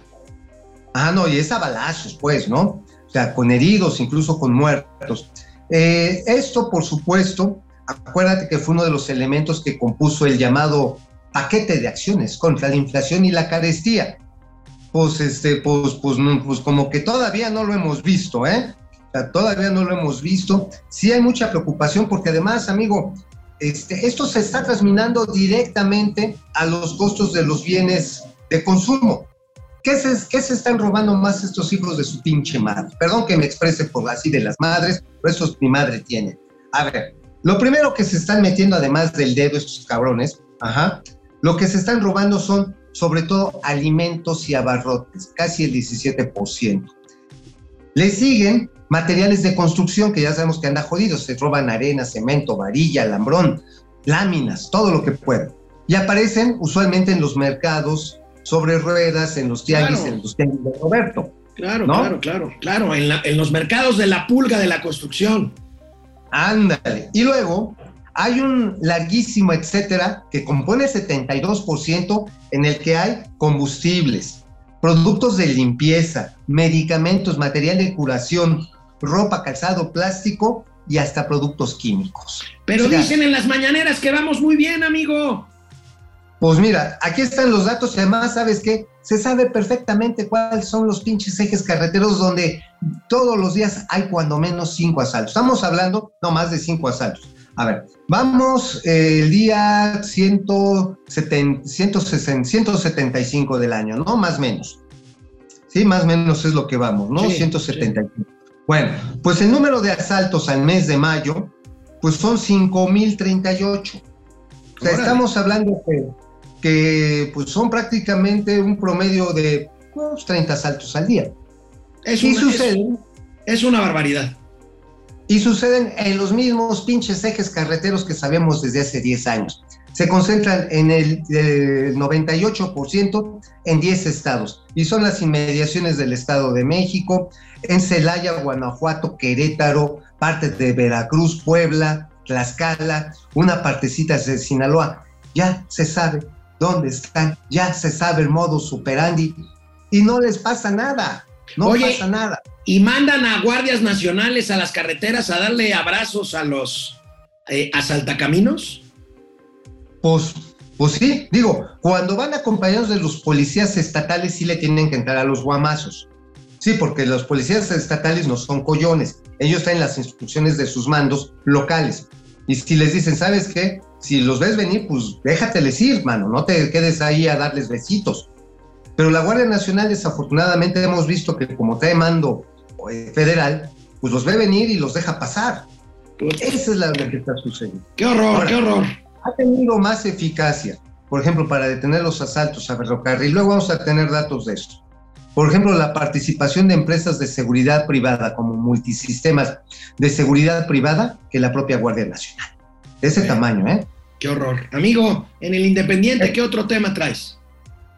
Ah, no, y es a balazos, pues, ¿no? O sea, con heridos, incluso con muertos. Eh, esto, por supuesto, acuérdate que fue uno de los elementos que compuso el llamado paquete de acciones contra la inflación y la carestía. Pues, este, pues, pues, pues como que todavía no lo hemos visto, ¿eh? O sea, todavía no lo hemos visto. Sí hay mucha preocupación porque además, amigo, este, esto se está transminando directamente a los costos de los bienes de consumo. ¿Qué se, ¿Qué se están robando más estos hijos de su pinche madre? Perdón que me exprese por así de las madres, pero eso mi madre tiene. A ver, lo primero que se están metiendo, además del dedo, estos cabrones, ajá, lo que se están robando son sobre todo alimentos y abarrotes, casi el 17%. Le siguen materiales de construcción, que ya sabemos que anda jodidos, se roban arena, cemento, varilla, alambrón, láminas, todo lo que pueden. Y aparecen usualmente en los mercados sobre ruedas, en los tianguis, Claro. en los tianguis de Roberto. Claro, ¿No? claro, claro, claro. En, la- en los mercados de la pulga de la construcción. Ándale. Y luego hay un larguísimo etcétera que compone el 72% en el que hay combustibles, productos de limpieza, medicamentos, material de curación, ropa, calzado, plástico y hasta productos químicos. Pero O sea, dicen en las mañaneras que vamos muy bien, amigo. Pues mira, aquí están los datos y además, ¿sabes qué? Se sabe perfectamente cuáles son los pinches ejes carreteros donde todos los días hay cuando menos cinco asaltos. Estamos hablando, no más de cinco asaltos. A ver, vamos eh, el día 170, 160, 175 del año, ¿no? Más o menos. Sí, más o menos es lo que vamos, ¿no? Sí, 175. Bueno, pues el número de asaltos al mes de mayo, pues son 5.038. O sea, Órale. estamos hablando que que pues, son prácticamente un promedio de unos 30 asaltos al día. Es y una, suceden, es, es una barbaridad. y suceden en los mismos pinches ejes carreteros que sabemos desde hace 10 años. Se concentran en el eh, 98% en 10 estados y son las inmediaciones del Estado de México, en Celaya, Guanajuato, Querétaro, parte de Veracruz, Puebla, Tlaxcala, una partecita de Sinaloa. Ya se sabe dónde están, ya se sabe el modo superandi y no les pasa nada, no Oye, pasa nada. Y mandan a guardias nacionales a las carreteras a darle abrazos a los eh, asaltacaminos. Pues, pues sí, digo, cuando van acompañados de los policías estatales sí le tienen que entrar a los guamazos. Sí, porque los policías estatales no son collones. Ellos traen las instrucciones de sus mandos locales. Y si les dicen, ¿sabes qué? Si los ves venir, pues déjateles ir, mano. No te quedes ahí a darles besitos. Pero la Guardia Nacional, desafortunadamente, hemos visto que como trae mando eh, federal, pues los ve venir y los deja pasar. Esa es la que está sucediendo. ¡Qué horror, Ahora, qué horror! ha tenido más eficacia, por ejemplo, para detener los asaltos a ferrocarril. Luego vamos a tener datos de esto. Por ejemplo, la participación de empresas de seguridad privada como multisistemas de seguridad privada que la propia Guardia Nacional. De ese tamaño, ¿eh? ¡Qué horror! Amigo, en el Independiente, ¿qué otro tema traes?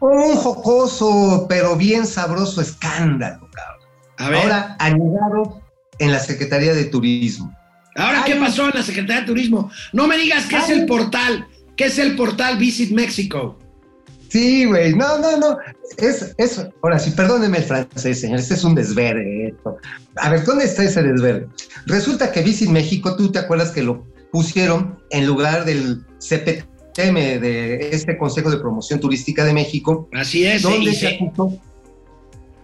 Un jocoso, pero bien sabroso escándalo, cabrón. A ver, Ahora anidado en la Secretaría de Turismo. ¿ahora qué pasó en la Secretaría de Turismo? No me digas que es el portal, que es el portal Visit México. Sí, güey, no, no, no. Es, es, ahora sí, perdóneme el francés, señor, este es un desverde. esto. A ver, ¿dónde está ese desverde? Resulta que Visit México, tú te acuerdas que lo pusieron en lugar del CPTM, de este Consejo de Promoción Turística de México, Así es, donde se acusó.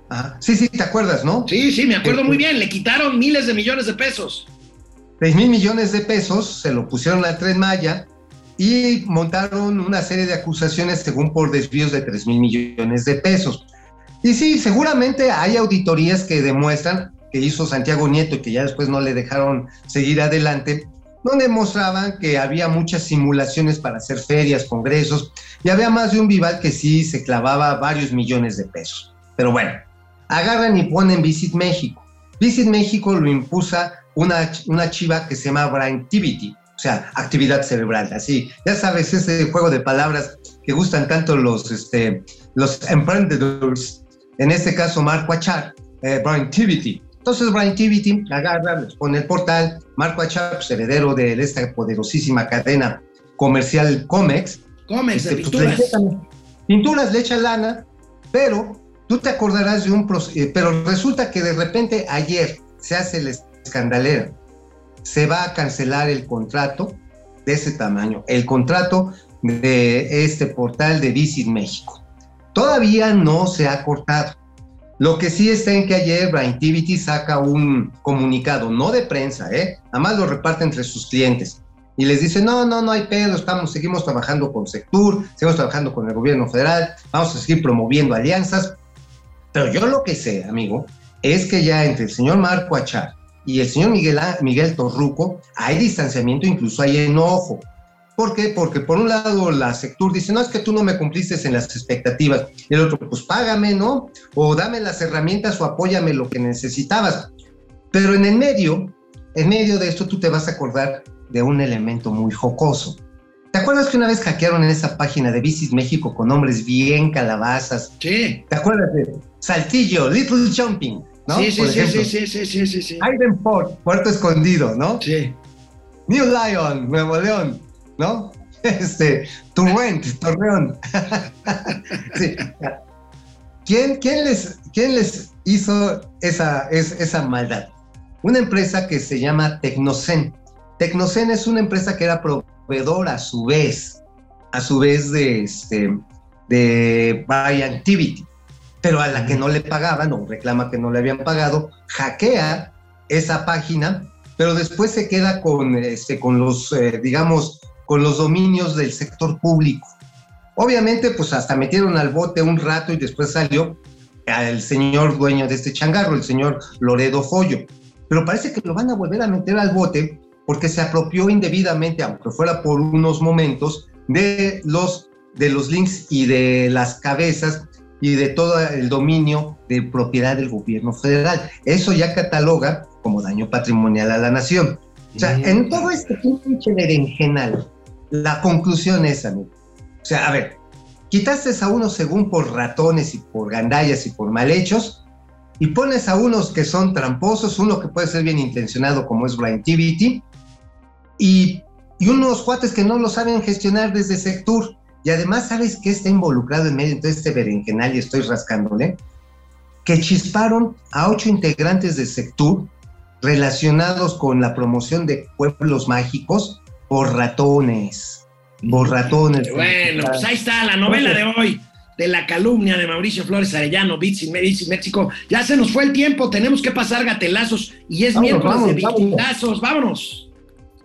Ajá. Sí, sí, te acuerdas, ¿no? Sí, sí, me acuerdo Este- muy bien. Le quitaron miles de millones de pesos. 6 mil millones de pesos, se lo pusieron al Tren Maya y montaron una serie de acusaciones según por desvíos de 3 mil millones de pesos. Y sí, seguramente hay auditorías que demuestran que hizo Santiago Nieto y que ya después no le dejaron seguir adelante, donde mostraban que había muchas simulaciones para hacer ferias, congresos, y había más de un Vival que sí se clavaba varios millones de pesos. Pero bueno, agarran y ponen Visit México. Visit México lo impusa una, una chiva que se llama Braintivity, o sea, actividad cerebral, así. Ya sabes, ese juego de palabras que gustan tanto los, este, los emprendedores, en este caso Marco Achar, eh, Braintivity. Entonces Braintivity agarra, les pone el portal, Marco Achar, pues, heredero de esta poderosísima cadena comercial Comex, Comex de este, pues, le pinturas. echan- pinturas le echa lana, pero tú te acordarás de un proce- eh, pero resulta que de repente ayer se hace el escandalero. Se va a cancelar el contrato de ese tamaño, el contrato de este portal de Visit México. Todavía no se ha cortado. Lo que sí está en que ayer Braintivity saca un comunicado, no de prensa, ¿eh? Nada más lo reparte entre sus clientes y les dice, no, no, no hay pedo, estamos, seguimos trabajando con Sectur, seguimos trabajando con el gobierno federal, vamos a seguir promoviendo alianzas. Pero yo lo que sé, amigo, es que ya entre el señor Marco Achar y el señor Miguel, Miguel Torruco hay distanciamiento, incluso hay enojo. ¿Por qué? Porque por un lado la Sectur dice, no, es que tú no me cumpliste en las expectativas. Y el otro, pues págame, ¿no? O dame las herramientas o apóyame lo que necesitabas. Pero en el medio, en medio de esto tú te vas a acordar de un elemento muy jocoso. ¿Te acuerdas que una vez hackearon en esa página de Visit México con nombres bien calabazas? Sí, ¿Te acuerdas de Saltillo, Little Jumping? ¿no? sí, sí, sí, sí, sí, sí, sí, sí, sí. Ironport, Puerto Escondido, ¿no? Sí. New Lion, Nuevo León, ¿no? Este, Turrent, Torreón. Sí. ¿Quién, quién, les, ¿Quién les hizo esa, es- esa maldad? Una empresa que se llama Tecnocen. Tecnocen es una empresa que era proveedora a su vez, a su vez de, este, de Activity, pero a la que no le pagaban o reclama que no le habían pagado, hackea esa página, pero después se queda con, este, con los, eh, digamos, con los dominios del sector público. Obviamente, pues hasta metieron al bote un rato y después salió el señor dueño de este changarro, el señor Loredo Follo. Pero parece que lo van a volver a meter al bote porque se apropió indebidamente, aunque fuera por unos momentos, de los de los links y de las cabezas y de todo el dominio de propiedad del gobierno federal. Eso ya cataloga como daño patrimonial a la nación. O sea, en todo este pinche berenjenal, la conclusión es, amigo. O sea, a ver, quitaste a unos según por ratones y por gandallas y por mal hechos, y pones a unos que son tramposos, uno que puede ser bien intencionado como es Brian TBT, y, y unos cuates que no lo saben gestionar desde sector. Y además, ¿sabes qué está involucrado en medio de este berenjenal y estoy rascándole? Que chisparon a ocho integrantes del sector relacionados con la promoción de pueblos mágicos por ratones. Por ratones. Bueno, pues ahí está la novela de hoy de la calumnia de Mauricio Flores Arellano, Bits in México. Ya se nos fue el tiempo, tenemos que pasar gatelazos y es Vámonos, miércoles de vámonos. Vámonos.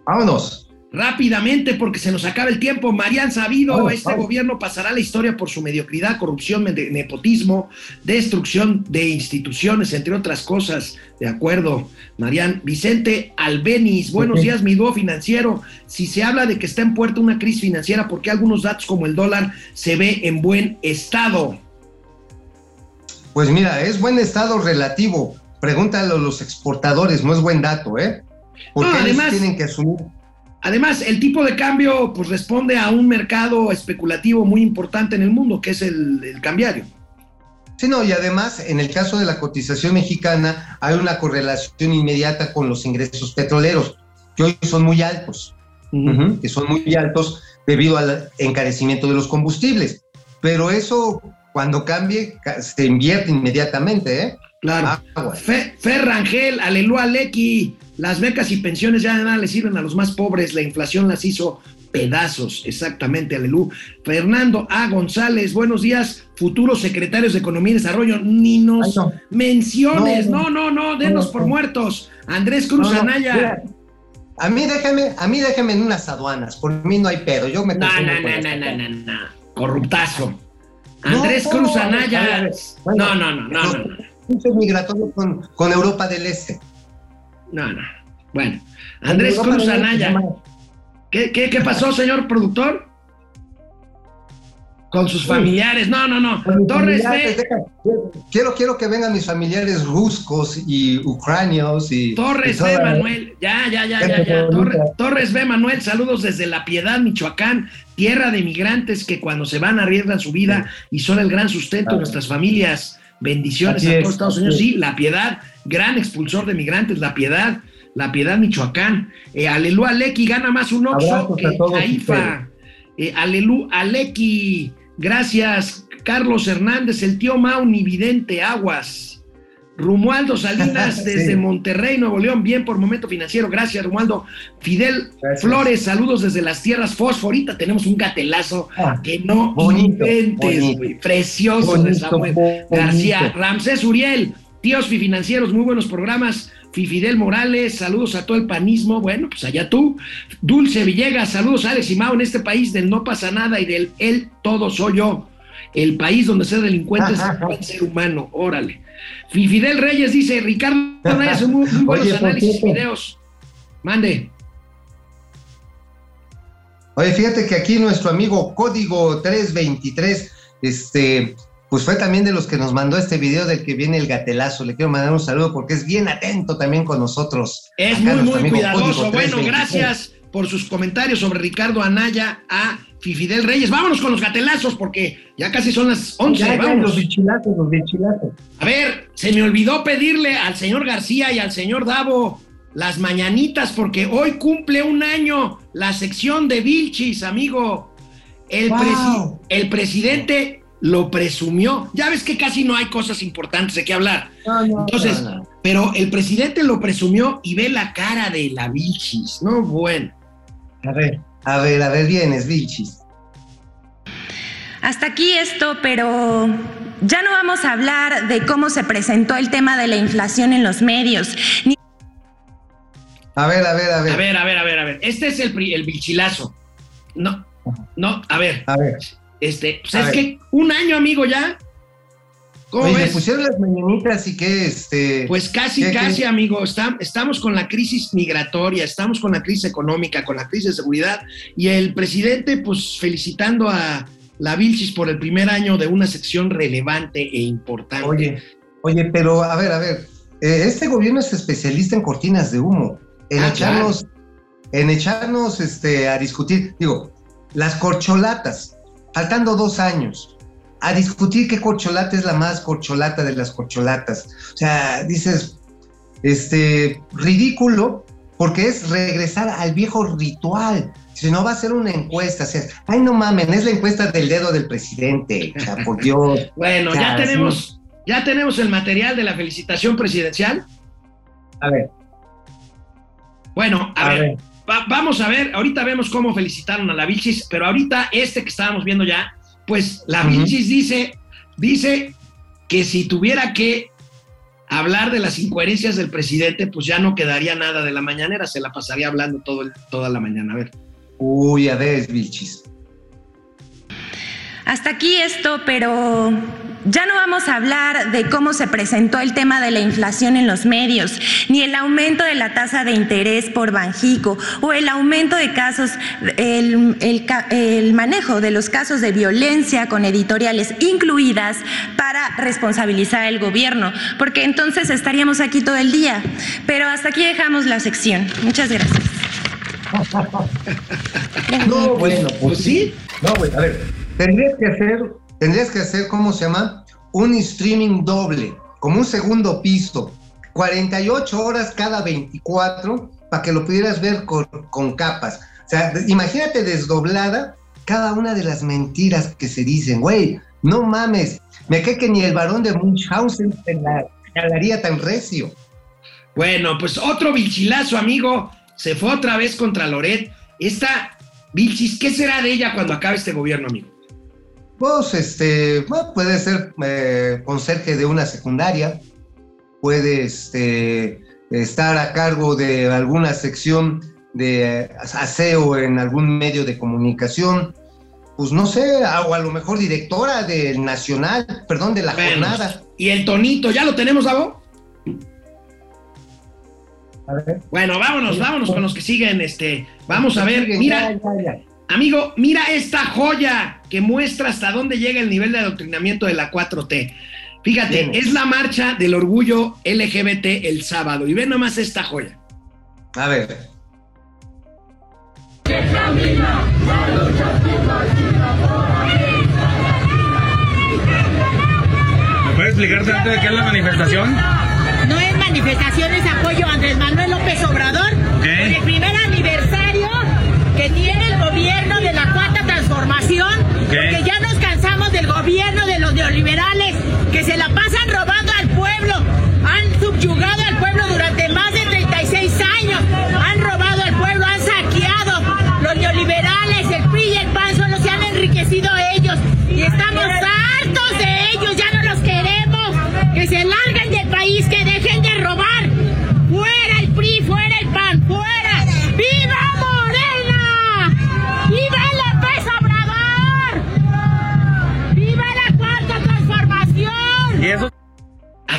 Vámonos. Rápidamente, porque se nos acaba el tiempo. Marian Sabido, Vamos, este vamos. gobierno pasará la historia por su mediocridad, corrupción, ne- nepotismo, destrucción de instituciones, entre otras cosas. De acuerdo, Marian. Vicente Albeniz, buenos días, mi dúo financiero. Si se habla de que está en puerta una crisis financiera, ¿por qué algunos datos como el dólar se ve en buen estado? Pues mira, es buen estado relativo. Pregúntale a los exportadores, no es buen dato, ¿eh? Porque No, ellos además- tienen que asumir. Además, el tipo de cambio pues responde a un mercado especulativo muy importante en el mundo, que es el, el cambiario. Sí, no, y además, en el caso de la cotización mexicana, hay una correlación inmediata con los ingresos petroleros, que hoy son muy altos, que son muy altos debido al encarecimiento de los combustibles. Pero eso, cuando cambie, ca- se invierte inmediatamente, ¿eh? Claro. Agua. Fe, Ferrangel, Aleluya Lecky, las becas y pensiones ya de nada le sirven a los más pobres, la inflación las hizo pedazos, exactamente, Aleluya. Fernando A. González, buenos días, futuros secretarios de Economía y Desarrollo, ni nos Ay, no. menciones, no, No, no, no, denos no, por no. muertos. Andrés Cruz No, no, Anaya. mira, A mí déjeme, a mí déjeme en unas aduanas, por mí no hay pedo, yo me No, no, no, no, no, no, no. Corruptazo. Andrés. Cruz Anaya. Bueno, No, no, no, no, no, migratorios con, con Europa del Este. No, no. Bueno, Andrés Cruz Anaya. ¿Qué, qué, qué pasó, señor productor? Con sus familiares. No, no, no. Torres B. Quiero, quiero que vengan mis familiares ruscos y ucranios y. Torres y B, toda- Manuel. Ya, ya, ya, ya, ya. Torres B, Manuel. Saludos desde La Piedad, Michoacán. Tierra de migrantes que cuando se van arriesgan su vida y son el gran sustento de nuestras familias. Bendiciones Así a es, todos Estados así Unidos. es. Sí, La Piedad, gran expulsor de migrantes. La Piedad, La Piedad, Michoacán. Eh, Aleluya, Lecky gana más un Oxxo que todos Caifa. Eh, Alelu, Aleki, gracias. Carlos Hernández, el tío Mau, ni vidente, aguas. Rumualdo Salinas, Sí. desde Monterrey, Nuevo León, bien por momento financiero. Gracias, Rumualdo. Fidel Gracias. Flores, saludos desde las tierras fosforita. Tenemos un gatelazo Ah, que no bonito, inventes, bonito. Precioso de Samuel. García. Ramsés Uriel, tíos financieros, muy buenos programas. Fidel Morales, saludos a todo el panismo. Bueno, pues allá tú. Dulce Villegas, saludos a Alex y Mao en este país del no pasa nada y del él todo soy yo. El país donde ser delincuente es buen ser humano. Órale. Fi- Fidel Reyes dice: Ricardo hace muy, muy buenos Oye, análisis, cierto. videos. Mande. Oye, fíjate que aquí nuestro amigo Código 323, este, pues fue también de los que nos mandó este video del que viene el gatelazo. Le quiero mandar un saludo porque es bien atento también con nosotros. Es Acá muy, muy cuidadoso. Bueno, 323. gracias por sus comentarios sobre Ricardo Anaya a Fidel Reyes. Vámonos con los gatelazos porque ya casi son las 11. Ya, ya, los bichilazos, los bichilazos. A ver, se me olvidó pedirle al señor García y al señor Davo las mañanitas porque hoy cumple un año la sección de Vilchis, amigo. El, Wow. presi- el presidente lo presumió. Ya ves que casi no hay cosas importantes de qué hablar. No, no, Entonces, no, no. pero el presidente lo presumió y ve la cara de la Vilchis, ¿no? Bueno. A ver, a ver, a ver, vienes, bichis. Hasta aquí esto, pero ya no vamos a hablar de cómo se presentó el tema de la inflación en los medios, ni A ver, a ver, a ver. A ver, a ver, a ver, a ver. Este es el, pri- el bichilazo. No, no, a ver. A ver. Este, pues A es ver. que un año, amigo, ya. ¿Cómo Oye, le pusieron las mañanitas y que este. Pues casi, ¿Qué, qué? casi, amigo. Está- estamos con la crisis migratoria, estamos con la crisis económica, con la crisis de seguridad. Y el presidente, pues felicitando a la Vilchis por el primer año de una sección relevante e importante. Oye, oye, pero a ver, a ver, eh, este gobierno es especialista en cortinas de humo, en Ah, echarnos, en echarnos este, a discutir, digo, las corcholatas, faltando dos años, a discutir qué corcholata es la más corcholata de las corcholatas. O sea, dices, este, ridículo, porque es regresar al viejo ritual. Si no va a ser una encuesta, o sea, ay no mamen, es la encuesta del dedo del presidente, o sea, por Dios. Bueno, O sea, ya tenemos, ya tenemos el material de la felicitación presidencial. A ver, Bueno, a, A ver, ver. Va- vamos a ver, ahorita vemos cómo felicitaron a la Vilchis, pero ahorita este que estábamos viendo ya, pues la Ujú. Vilchis dice, dice que si tuviera que hablar de las incoherencias del presidente, pues ya no quedaría nada de la mañanera, se la pasaría hablando todo el- toda la mañana. A ver. uy, a ver, Vilchis. Hasta aquí esto, pero ya no vamos a hablar de cómo se presentó el tema de la inflación en los medios, ni el aumento de la tasa de interés por Banjico o el aumento de casos, el, manejo de los casos de violencia con editoriales incluidas para responsabilizar al gobierno, porque entonces estaríamos aquí todo el día. Pero hasta aquí dejamos la sección. Muchas gracias. No, bueno, Pues sí, No, güey, a ver, tendrías que hacer, tendrías que hacer, ¿cómo se llama? Un streaming doble, como un segundo piso, 48 horas cada 24, para que lo pudieras ver con, con capas. O sea, imagínate desdoblada cada una de las mentiras que se dicen, güey, no mames, me cae que ni el varón de Munchausen se la jalaría tan recio. Bueno, pues otro vilchilazo, amigo. Se fue otra vez contra Loret. Esta Vilchis, ¿qué será de ella cuando acabe este gobierno, amigo? Pues, este, bueno, puede ser eh, conserje de una secundaria, puede este, estar a cargo de alguna sección de eh, aseo en algún medio de comunicación, pues no sé, o a lo mejor directora del Nacional, perdón, de la Bueno, jornada. Y el tonito, ¿ya lo tenemos, Davo? Bueno, vámonos, vámonos con los que siguen. Este, vamos a ver, Ya, mira, ya, ya. Amigo, mira esta joya que muestra hasta dónde llega el nivel de adoctrinamiento de la 4T. Fíjate, Bien. es la marcha del orgullo LGBT el sábado. Y ve nomás esta joya. A ver. ¿Me puede explicar tanto de qué es la manifestación? No es manifestación, es apoyo a Andrés Manuel López Obrador transformación,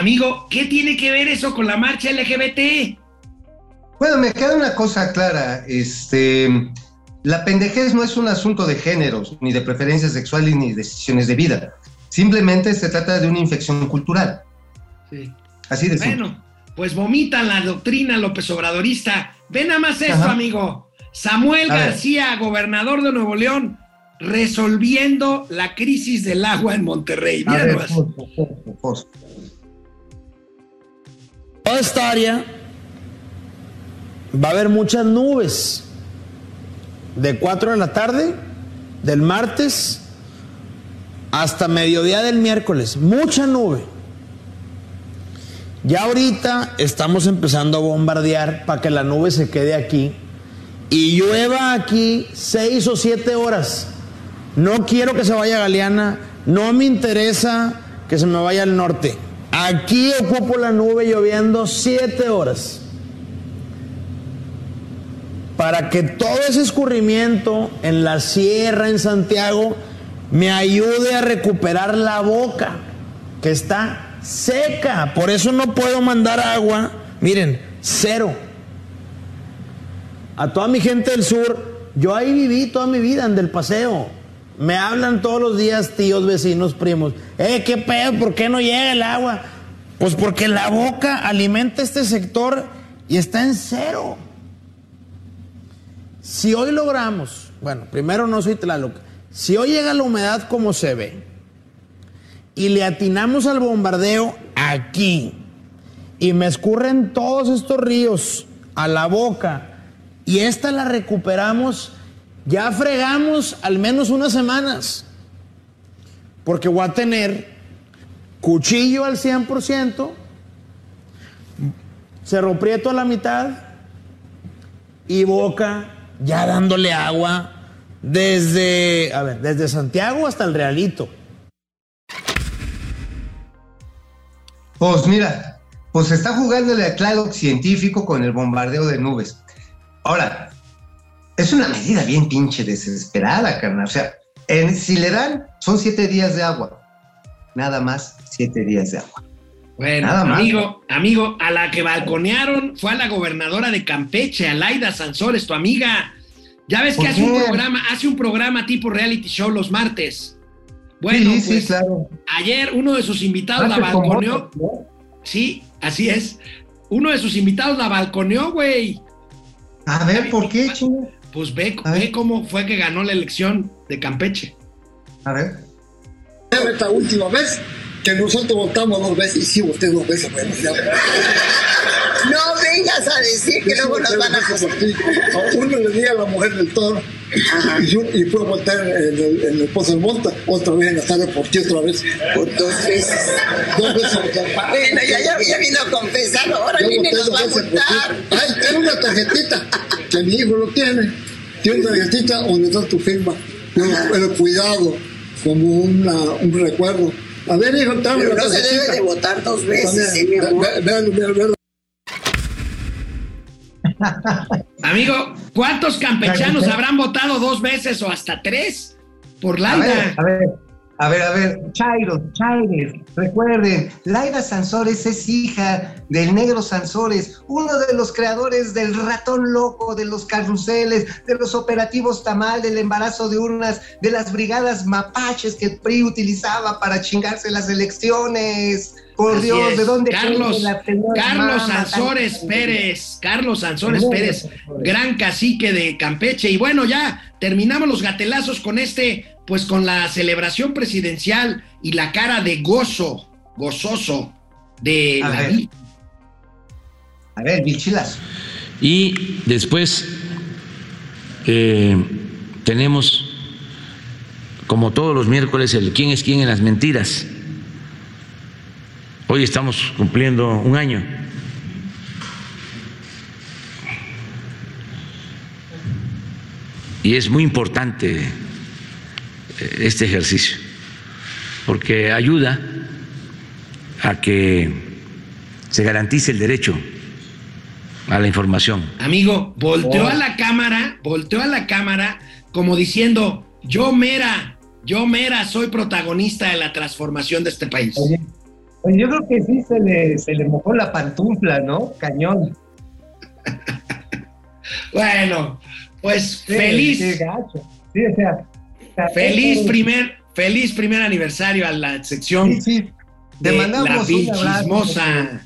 Amigo, ¿qué tiene que ver eso con la marcha LGBT? Bueno, me queda una cosa clara, este, la pendejez no es un asunto de géneros, ni de preferencias sexuales, ni decisiones de vida. Simplemente se trata de una infección cultural. Sí. Así de simple. Bueno, pues vomitan la doctrina López Obradorista. Ve nada más esto, Ajá. amigo. Samuel A ver. García, gobernador de Nuevo León, resolviendo la crisis del agua en Monterrey. A Mira ver. Fosfo, Fosfo, Fosfo. Esta área va a haber muchas nubes. De 4 de la tarde, del martes, hasta mediodía del miércoles. Mucha nube. Ya ahorita estamos empezando a bombardear para que la nube se quede aquí y llueva aquí seis o siete horas. No quiero que se vaya Galeana, no me interesa que se me vaya al norte. Aquí ocupo la nube lloviendo siete horas. Para que todo ese escurrimiento en la sierra, en Santiago, me ayude a recuperar la boca, que está seca. Por eso no puedo mandar agua. Miren, cero. A toda mi gente del sur, yo ahí viví toda mi vida en Del Paseo. Me hablan todos los días tíos, vecinos, primos. Eh, ¿qué pedo? ¿Por qué no llega el agua? Pues porque la boca alimenta este sector y está en cero. Si hoy logramos, bueno, primero no soy Tlaloc, si hoy llega la humedad como se ve y le atinamos al bombardeo aquí y me escurren todos estos ríos a la boca y esta la recuperamos, ya fregamos al menos unas semanas. Porque voy a tener cuchillo al 100%, cerro prieto a la mitad y boca ya dándole agua desde, a ver, desde Santiago hasta el Realito. Pues mira, pues está jugándole a Tlaloc científico con el bombardeo de nubes. Ahora, es una medida bien pinche desesperada, carnal. O sea, en, si le dan, son siete días de agua. Nada más siete días de agua. Bueno, Nada más. amigo, amigo, a la que balconearon fue a la gobernadora de Campeche, a Laida Sansores, tu amiga. Ya ves que ¿Por hace un programa, hace un programa tipo reality show los martes. Bueno, sí, sí, pues, claro. ayer uno de sus invitados la balconeó. Sí, así es. Uno de sus invitados la balconeó, güey. A ver, ¿por qué? Pues ve, A ve ver. cómo fue que ganó la elección de Campeche. A ver. esta última vez que nosotros votamos dos veces, y sí voté dos veces, bueno, ya. No vengas a decir que luego nos van a. A Uno le di a la mujer del toro y, fue a votar en el, en el Pozo del Monta, otra vez en la tarde por ti, otra vez. Por dos veces. Dos veces. Bueno, ya, ya, ya vino a confesar, ahora Yo viene nos va a multar. Ay, tiene una tarjetita que mi hijo lo tiene. Tiene una tarjetita donde está tu firma. El cuidado como una, un recuerdo. A ver, hijo, dame Pero no se debe de votar dos veces, ¿sí, mi amor? Amigo, ¿cuántos campechanos habrán votado dos veces o hasta tres por A ver, Laida? a ver, a ver, a ver. Chairo, Chaires, recuerden, Laida Sansores es hija del negro Sansores, uno de los creadores del ratón loco, de los carruseles, de los operativos tamal, del embarazo de urnas, de las brigadas mapaches que el PRI utilizaba para chingarse las elecciones. Por Así Dios, es. ¿de dónde Carlos, la Carlos tanto? Pérez, Carlos Sansores Muy Pérez, gran cacique de Campeche. Y bueno, ya terminamos los gatelazos con este, pues con la celebración presidencial y la cara de gozo, gozoso de A la ver. A ver, bichilazo. Y después eh, tenemos, como todos los miércoles, el quién es quién en las mentiras. Hoy estamos cumpliendo un año. Y es muy importante eh, este ejercicio, porque ayuda a que se garantice el derecho a la información. Amigo, volteó Oh. a la cámara, volteó a la cámara como diciendo, yo mera, yo mera soy protagonista de la transformación de este país. Oye, oye, yo creo que sí se le, se le mojó la pantufla, ¿no? Cañón. Bueno, pues Sí, feliz, qué gacho. Sí, o sea, o sea, feliz primer, feliz primer aniversario a la sección Sí, sí. Te de mandamos la un.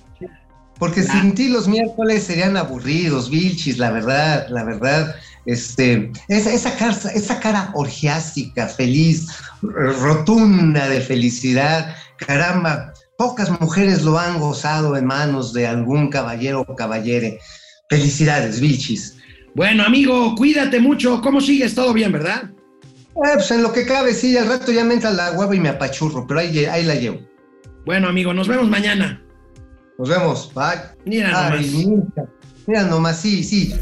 Porque Ah. sin ti los miércoles serían aburridos, Vilchis, la verdad, la verdad. Este, esa, esa, cara, esa cara orgiástica, feliz, rotunda de felicidad, caramba, pocas mujeres lo han gozado en manos de algún caballero o caballere. Felicidades, Vilchis. Bueno, amigo, cuídate mucho. ¿Cómo sigues? Todo bien, ¿verdad? Eh, pues en lo que cabe, sí, al rato ya me entra la hueva y me apachurro, pero ahí, ahí la llevo. Bueno, amigo, nos vemos mañana. Nos vemos, bye. Mira Ay, nomás. mira, mira nomás, sí, sí.